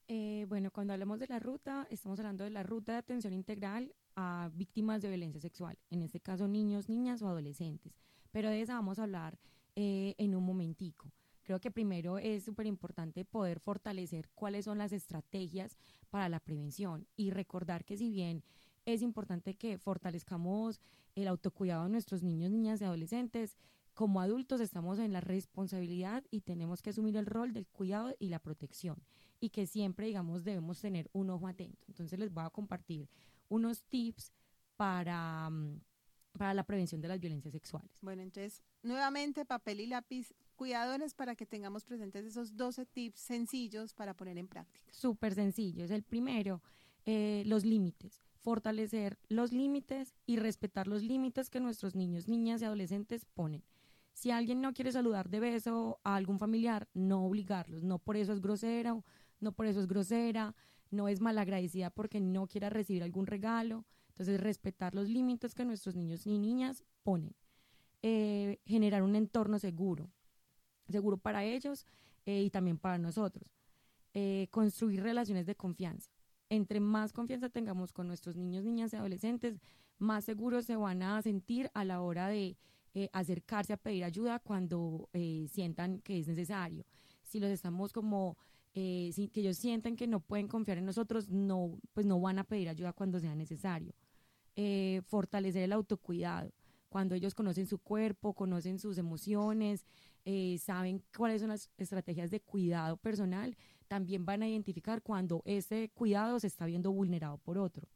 Eh, bueno, cuando hablamos de la ruta, estamos hablando de la ruta de atención integral a víctimas de violencia sexual, en este caso niños, niñas o adolescentes. Pero de esa vamos a hablar eh, en un momentico. Creo que primero es súper importante poder fortalecer cuáles son las estrategias para la prevención y recordar que si bien es importante que fortalezcamos el autocuidado de nuestros niños, niñas y adolescentes, como adultos estamos en la responsabilidad y tenemos que asumir el rol del cuidado y la protección y que siempre, digamos, debemos tener un ojo atento. Entonces les voy a compartir unos tips para, mm, para la prevención de las violencias sexuales. Bueno, entonces, nuevamente papel y lápiz, cuidadores para que tengamos presentes esos 12 tips sencillos para poner en práctica. Súper sencillo. Es el primero, eh, los límites. Fortalecer los límites y respetar los límites que nuestros niños, niñas y adolescentes ponen. Si alguien no quiere saludar de beso a algún familiar, no obligarlos. No por eso es grosera, no por eso es grosera, no es malagradecida porque no quiera recibir algún regalo. Entonces, respetar los límites que nuestros niños y niñas ponen. Eh, generar un entorno seguro, seguro para ellos eh, y también para nosotros. Eh, construir relaciones de confianza. Entre más confianza tengamos con nuestros niños, niñas y adolescentes, más seguros se van a sentir a la hora de acercarse a pedir ayuda cuando sientan que es necesario. Si los estamos como que ellos sienten que no pueden confiar en nosotros, no, pues no van a pedir ayuda cuando sea necesario. Eh, fortalecer el autocuidado. Cuando ellos conocen su cuerpo, conocen sus emociones, eh, saben cuáles son las estrategias de cuidado personal, también van a identificar cuando ese cuidado se está viendo vulnerado por otro.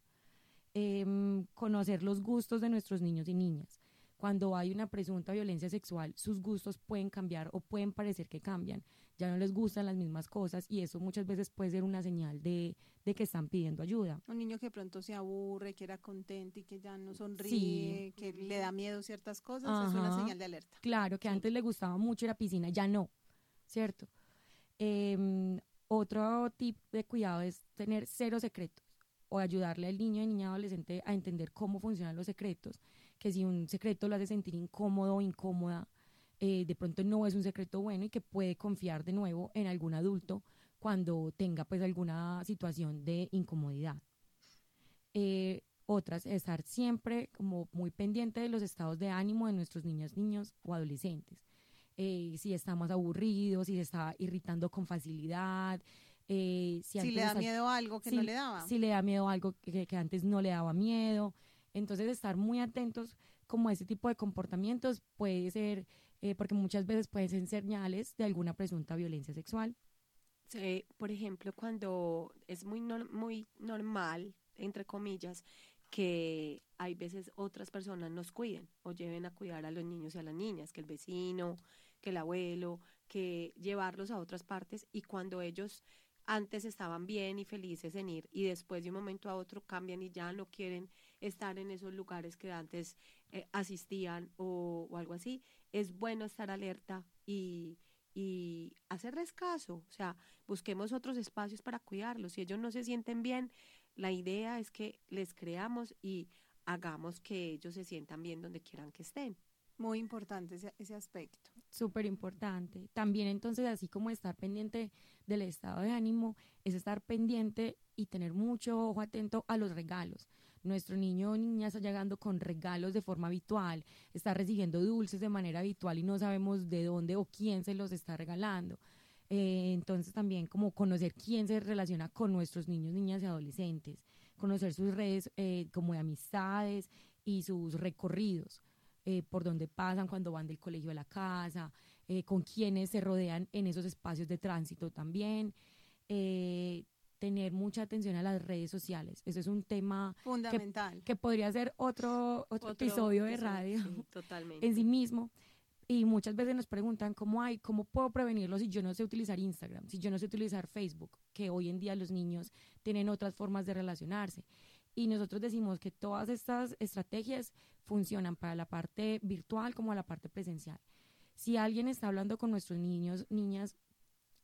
Em, conocer los gustos de nuestros niños y niñas cuando hay una presunta violencia sexual, sus gustos pueden cambiar o pueden parecer que cambian. Ya no les gustan las mismas cosas y eso muchas veces puede ser una señal de, que están pidiendo ayuda. Un niño que pronto se aburre, que era contento y que ya no sonríe, que le da miedo ciertas cosas, es una señal de alerta. Claro, que antes le gustaba mucho la piscina, ya no, ¿cierto? Em, otro tip de cuidado es tener cero secretos o ayudarle al niño y niña adolescente a entender cómo funcionan los secretos que si un secreto lo hace sentir incómodo o incómoda, eh, de pronto no es un secreto bueno y que puede confiar de nuevo en algún adulto cuando tenga pues alguna situación de incomodidad. Eh, otras, estar siempre como muy pendiente de los estados de ánimo de nuestros niños, niños o adolescentes. Eh, si estamos aburridos, si se está irritando con facilidad, si, le da miedo a algo que no le daba. Si le da miedo a algo que, que, antes no le daba miedo. Entonces, estar muy atentos como a ese tipo de comportamientos puede ser, eh, porque muchas veces pueden ser señales de alguna presunta violencia sexual. Sí, por ejemplo, cuando es muy, muy normal, entre comillas, que hay veces otras personas nos cuiden o lleven a cuidar a los niños y a las niñas, que el vecino, que el abuelo, que llevarlos a otras partes y cuando ellos antes estaban bien y felices en ir y después de un momento a otro cambian y ya no quieren estar en esos lugares que antes eh, asistían o, algo así, es bueno estar alerta y, y hacerles caso, o sea, busquemos otros espacios para cuidarlos. Si ellos no se sienten bien, la idea es que les creamos y hagamos que ellos se sientan bien donde quieran que estén. Muy importante ese, ese aspecto. Súper importante. También entonces, así como estar pendiente del estado de ánimo, es estar pendiente y tener mucho ojo atento a los regalos nuestro niño o niña está llegando con regalos de forma habitual, está recibiendo dulces de manera habitual y no sabemos de dónde o quién se los está regalando. Eh, entonces también como conocer quién se relaciona con nuestros niños, niñas y adolescentes, conocer sus redes eh, como de amistades y sus recorridos. eh, por dónde pasan cuando van del colegio a la casa, con quienes se rodean en esos espacios de tránsito también. Tener mucha atención a las redes sociales. Eso es un tema que- Fundamental. Que, podría ser otro, otro, Otro episodio de radio sí, totalmente. en sí mismo. Y muchas veces nos preguntan cómo hay, cómo puedo prevenirlo si yo no sé utilizar Instagram, si yo no sé utilizar Facebook, que hoy en día los niños tienen otras formas de relacionarse. Y nosotros decimos que todas estas estrategias funcionan para la parte virtual como la parte presencial. Si alguien está hablando con nuestros niños, niñas,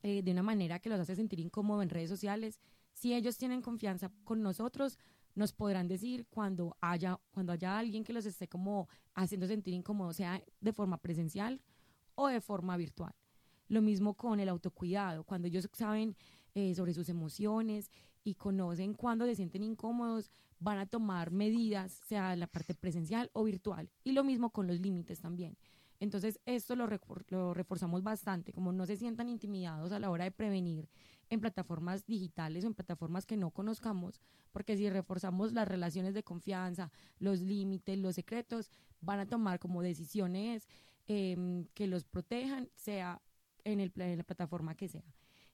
eh, de una manera que los hace sentir incómodos en redes sociales, si ellos tienen confianza con nosotros, nos podrán decir cuando haya, cuando haya alguien que los esté como haciendo sentir incómodos, sea de forma presencial o de forma virtual. Lo mismo con el autocuidado, cuando ellos saben eh, sobre sus emociones y conocen cuando se sienten incómodos, van a tomar medidas, sea la parte presencial o virtual. Y lo mismo con los límites también. Entonces, esto lo, refor- lo reforzamos bastante, como no se sientan intimidados a la hora de prevenir en plataformas digitales o en plataformas que no conozcamos, porque si reforzamos las relaciones de confianza, los límites, los secretos, van a tomar como decisiones em, que los protejan, sea en, el, en la plataforma que sea.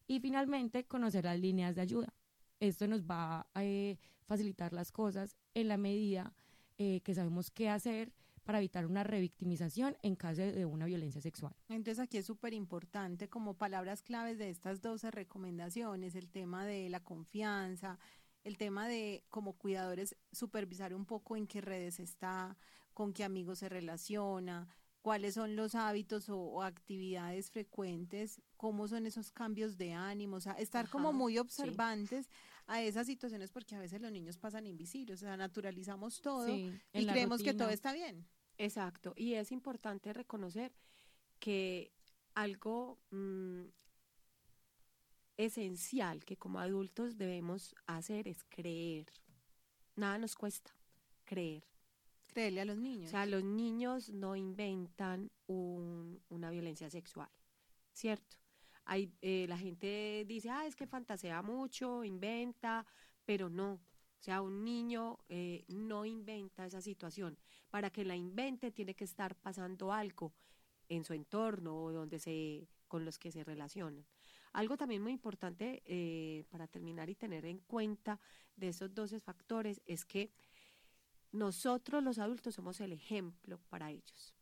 Y finalmente, conocer las líneas de ayuda. Esto nos va a eh, facilitar las cosas en la medida eh, que sabemos qué hacer para evitar una revictimización en caso de, una violencia sexual. Entonces aquí es súper importante como palabras claves de estas 12 recomendaciones, el tema de la confianza, el tema de como cuidadores supervisar un poco en qué redes está, con qué amigos se relaciona, cuáles son los hábitos o, o actividades frecuentes, cómo son esos cambios de ánimo, o sea, estar como Ajá, muy sí. A esas situaciones porque a veces los niños pasan invisibles, o sea, naturalizamos todo Sí, y creemos que todo está bien. Exacto, y es importante reconocer que algo mm, esencial que como adultos debemos hacer es creer. Nada nos cuesta creer. Creerle a los niños. O sea, los niños no inventan un- una violencia sexual, ¿cierto? Hay, eh, la gente dice, ah, es que fantasea mucho, inventa, pero no. O sea, un niño eh, no inventa esa situación. Para que la invente tiene que estar pasando algo en su entorno o donde se, con los que se relacionan. Algo también muy importante eh, para terminar y tener en cuenta de esos 12 factores es que nosotros los adultos somos el ejemplo para ellos.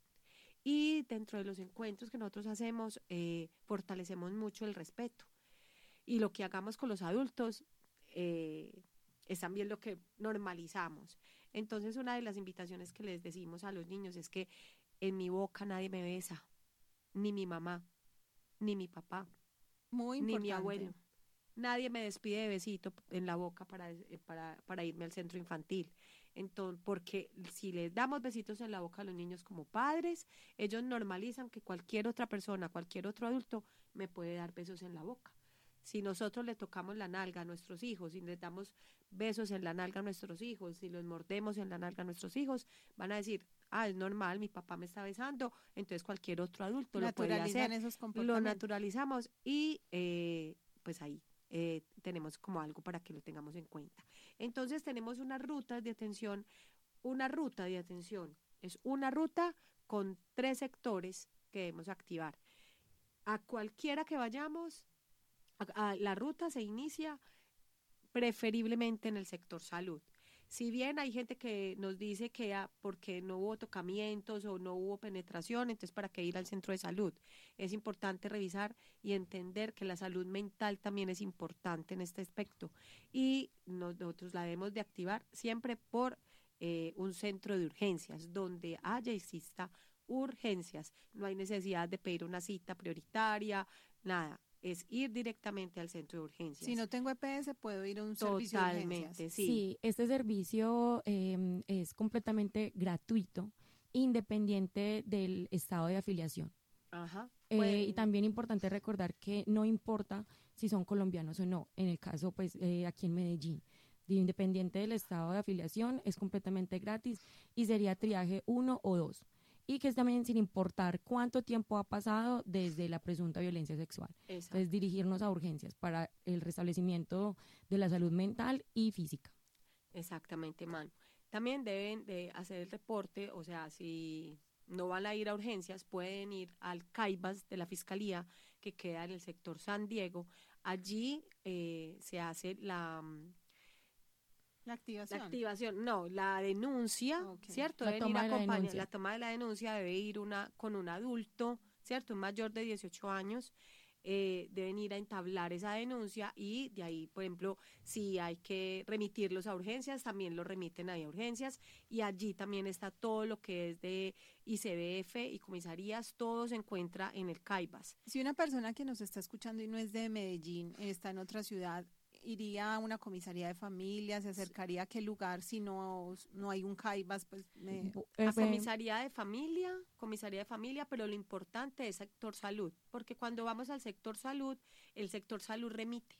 Y dentro de los encuentros que nosotros hacemos, eh, fortalecemos mucho el respeto. Y lo que hagamos con los adultos eh, es también lo que normalizamos. Entonces, una de las invitaciones que les decimos a los niños es que en mi boca nadie me besa, ni mi mamá, ni mi papá, Muy ni mi abuelo. Nadie me despide de besito en la boca para, eh, para, para irme al centro infantil. Entonces, porque si les damos besitos en la boca a los niños como padres, ellos normalizan que cualquier otra persona, cualquier otro adulto me puede dar besos en la boca. Si nosotros le tocamos la nalga a nuestros hijos, si les damos besos en la nalga a nuestros hijos, si los mordemos en la nalga a nuestros hijos, van a decir, ah, es normal, mi papá me está besando, entonces cualquier otro adulto lo puede hacer. esos Lo naturalizamos y eh, pues ahí eh, tenemos como algo para que lo tengamos en cuenta. Entonces tenemos unas rutas de atención, una ruta de atención, es una ruta con tres sectores que debemos activar. A cualquiera que vayamos, la ruta se inicia preferiblemente en el sector salud. Si bien hay gente que nos dice que ah, porque no hubo tocamientos o no hubo penetración, entonces para qué ir al centro de salud. Es importante revisar y entender que la salud mental también es importante en este aspecto y nosotros la debemos de activar siempre por eh, un centro de urgencias donde haya exista urgencias. No hay necesidad de pedir una cita prioritaria, nada. Es ir directamente al centro de urgencias. Si no tengo EPS, puedo ir a un servicio de Totalmente, urgencias. sí. este servicio eh, es completamente gratuito, independiente del estado de afiliación. Ajá. Eh, y también importante recordar que no importa si son colombianos o no, en el caso pues eh, aquí en Medellín, de independiente del estado de afiliación es completamente gratis y sería triaje 1 o 2 y que es también sin importar cuánto tiempo ha pasado desde la presunta violencia sexual. Exacto. Entonces dirigirnos a urgencias para el restablecimiento de la salud mental y física. Exactamente, Manu. También deben de hacer el reporte, o sea, si no van a ir a urgencias, pueden ir al CAIBAS de la Fiscalía, que queda en el sector San Diego. Allí eh, se hace la, mm, La activación. la activación, no, la denuncia, ¿cierto? La Deben ir toma de la denuncia. la toma de la denuncia debe ir una con un adulto, ¿cierto? Un mayor de 18 años. eh, deben ir a entablar esa denuncia y de ahí, por ejemplo, si hay que remitirlos a urgencias, también los remiten ahí a urgencias y allí también está todo lo que es de ICBF y comisarías, todo se encuentra en el CAIBAS. Si una persona que nos está escuchando y no es de Medellín, está en otra ciudad, iría a una comisaría de familia, se acercaría a qué lugar si no, no hay un CAIBAS, pues me... a comisaría de familia, comisaría de familia, pero lo importante es sector salud, porque cuando vamos al sector salud, el sector salud remite,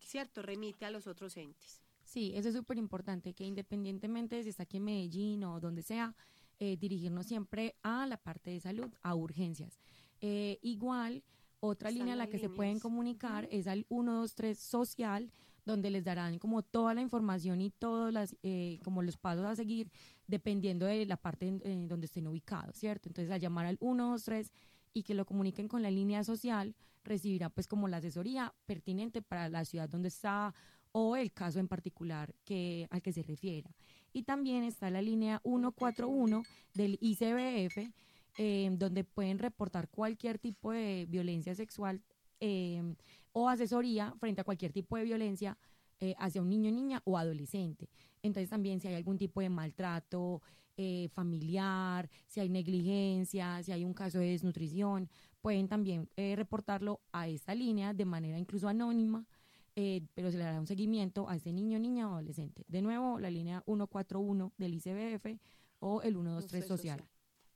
¿cierto? Remite a los otros entes. Sí, eso es súper importante, que independientemente de si está aquí en Medellín o donde sea, eh, dirigirnos siempre a la parte de salud, a urgencias. Eh, igual, otra Están línea a la que se pueden líneas. comunicar es al 123 social, donde les darán como toda la información y todos las, eh, como los pasos a seguir, dependiendo de la parte en, en donde estén ubicados, ¿cierto? Entonces, al llamar al 123 y que lo comuniquen con la línea social, recibirá pues como la asesoría pertinente para la ciudad donde está o el caso en particular que, al que se refiera. Y también está la línea 141 del ICBF, eh, donde pueden reportar cualquier tipo de violencia sexual eh, o asesoría frente a cualquier tipo de violencia eh, hacia un niño, niña o adolescente. Entonces también si hay algún tipo de maltrato eh, familiar, si hay negligencia, si hay un caso de desnutrición, pueden también eh, reportarlo a esta línea de manera incluso anónima, eh, pero se le dará un seguimiento a ese niño, niña o adolescente. De nuevo, la línea 141 del ICBF o el 123 social.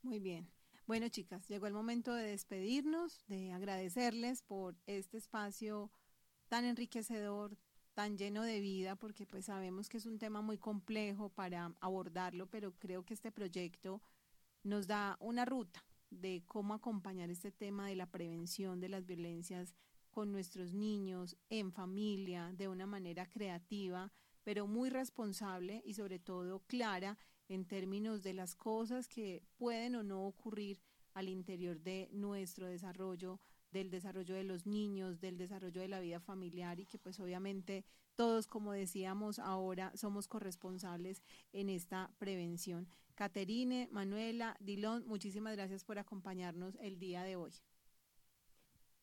Muy bien. Bueno, chicas, llegó el momento de despedirnos, de agradecerles por este espacio tan enriquecedor, tan lleno de vida, porque pues sabemos que es un tema muy complejo para abordarlo, pero creo que este proyecto nos da una ruta de cómo acompañar este tema de la prevención de las violencias con nuestros niños, en familia, de una manera creativa, pero muy responsable y sobre todo clara en términos de las cosas que pueden o no ocurrir al interior de nuestro desarrollo, del desarrollo de los niños, del desarrollo de la vida familiar y que pues obviamente todos, como decíamos ahora, somos corresponsables en esta prevención. Caterine, Manuela, Dilón, muchísimas gracias por acompañarnos el día de hoy.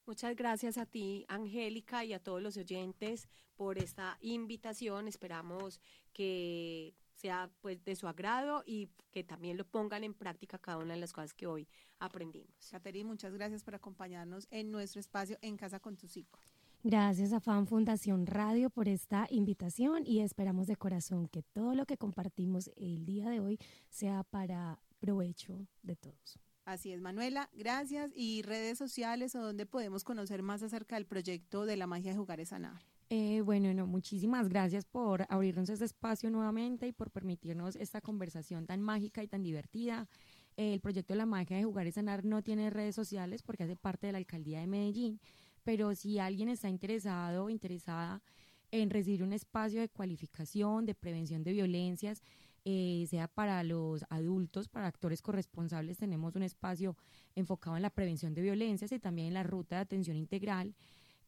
Muchas gracias a ti, Angélica, y a todos los oyentes por esta invitación. Esperamos que sea pues de su agrado y que también lo pongan en práctica cada una de las cosas que hoy aprendimos. Caterine, muchas gracias por acompañarnos en nuestro espacio En Casa con tus hijos. Gracias a Fan Fundación Radio por esta invitación y esperamos de corazón que todo lo que compartimos el día de hoy sea para provecho de todos. Así es, Manuela, gracias. Y redes sociales o donde podemos conocer más acerca del proyecto de la magia de jugar es sanar. Eh, bueno, no, muchísimas gracias por abrirnos este espacio nuevamente y por permitirnos esta conversación tan mágica y tan divertida. El proyecto de la magia de jugar y sanar no tiene redes sociales porque hace parte de la alcaldía de Medellín, pero si alguien está interesado o interesada en recibir un espacio de cualificación, de prevención de violencias, eh, sea para los adultos, para actores corresponsables, tenemos un espacio enfocado en la prevención de violencias y también en la ruta de atención integral.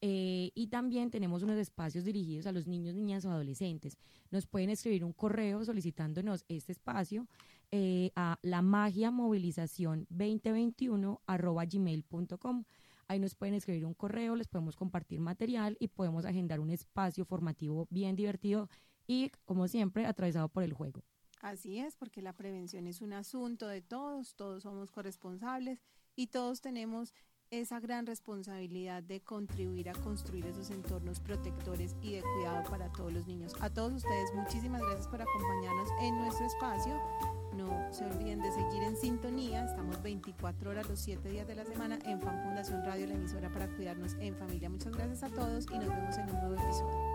Eh, y también tenemos unos espacios dirigidos a los niños, niñas o adolescentes. Nos pueden escribir un correo solicitándonos este espacio eh, a la magia movilización 2021 arroba gmail.com. Ahí nos pueden escribir un correo, les podemos compartir material y podemos agendar un espacio formativo bien divertido y, como siempre, atravesado por el juego. Así es, porque la prevención es un asunto de todos, todos somos corresponsables y todos tenemos esa gran responsabilidad de contribuir a construir esos entornos protectores y de cuidado para todos los niños. A todos ustedes, muchísimas gracias por acompañarnos en nuestro espacio. No se olviden de seguir en sintonía. Estamos 24 horas los 7 días de la semana en Fan Fundación Radio, la emisora para cuidarnos en familia. Muchas gracias a todos y nos vemos en un nuevo episodio.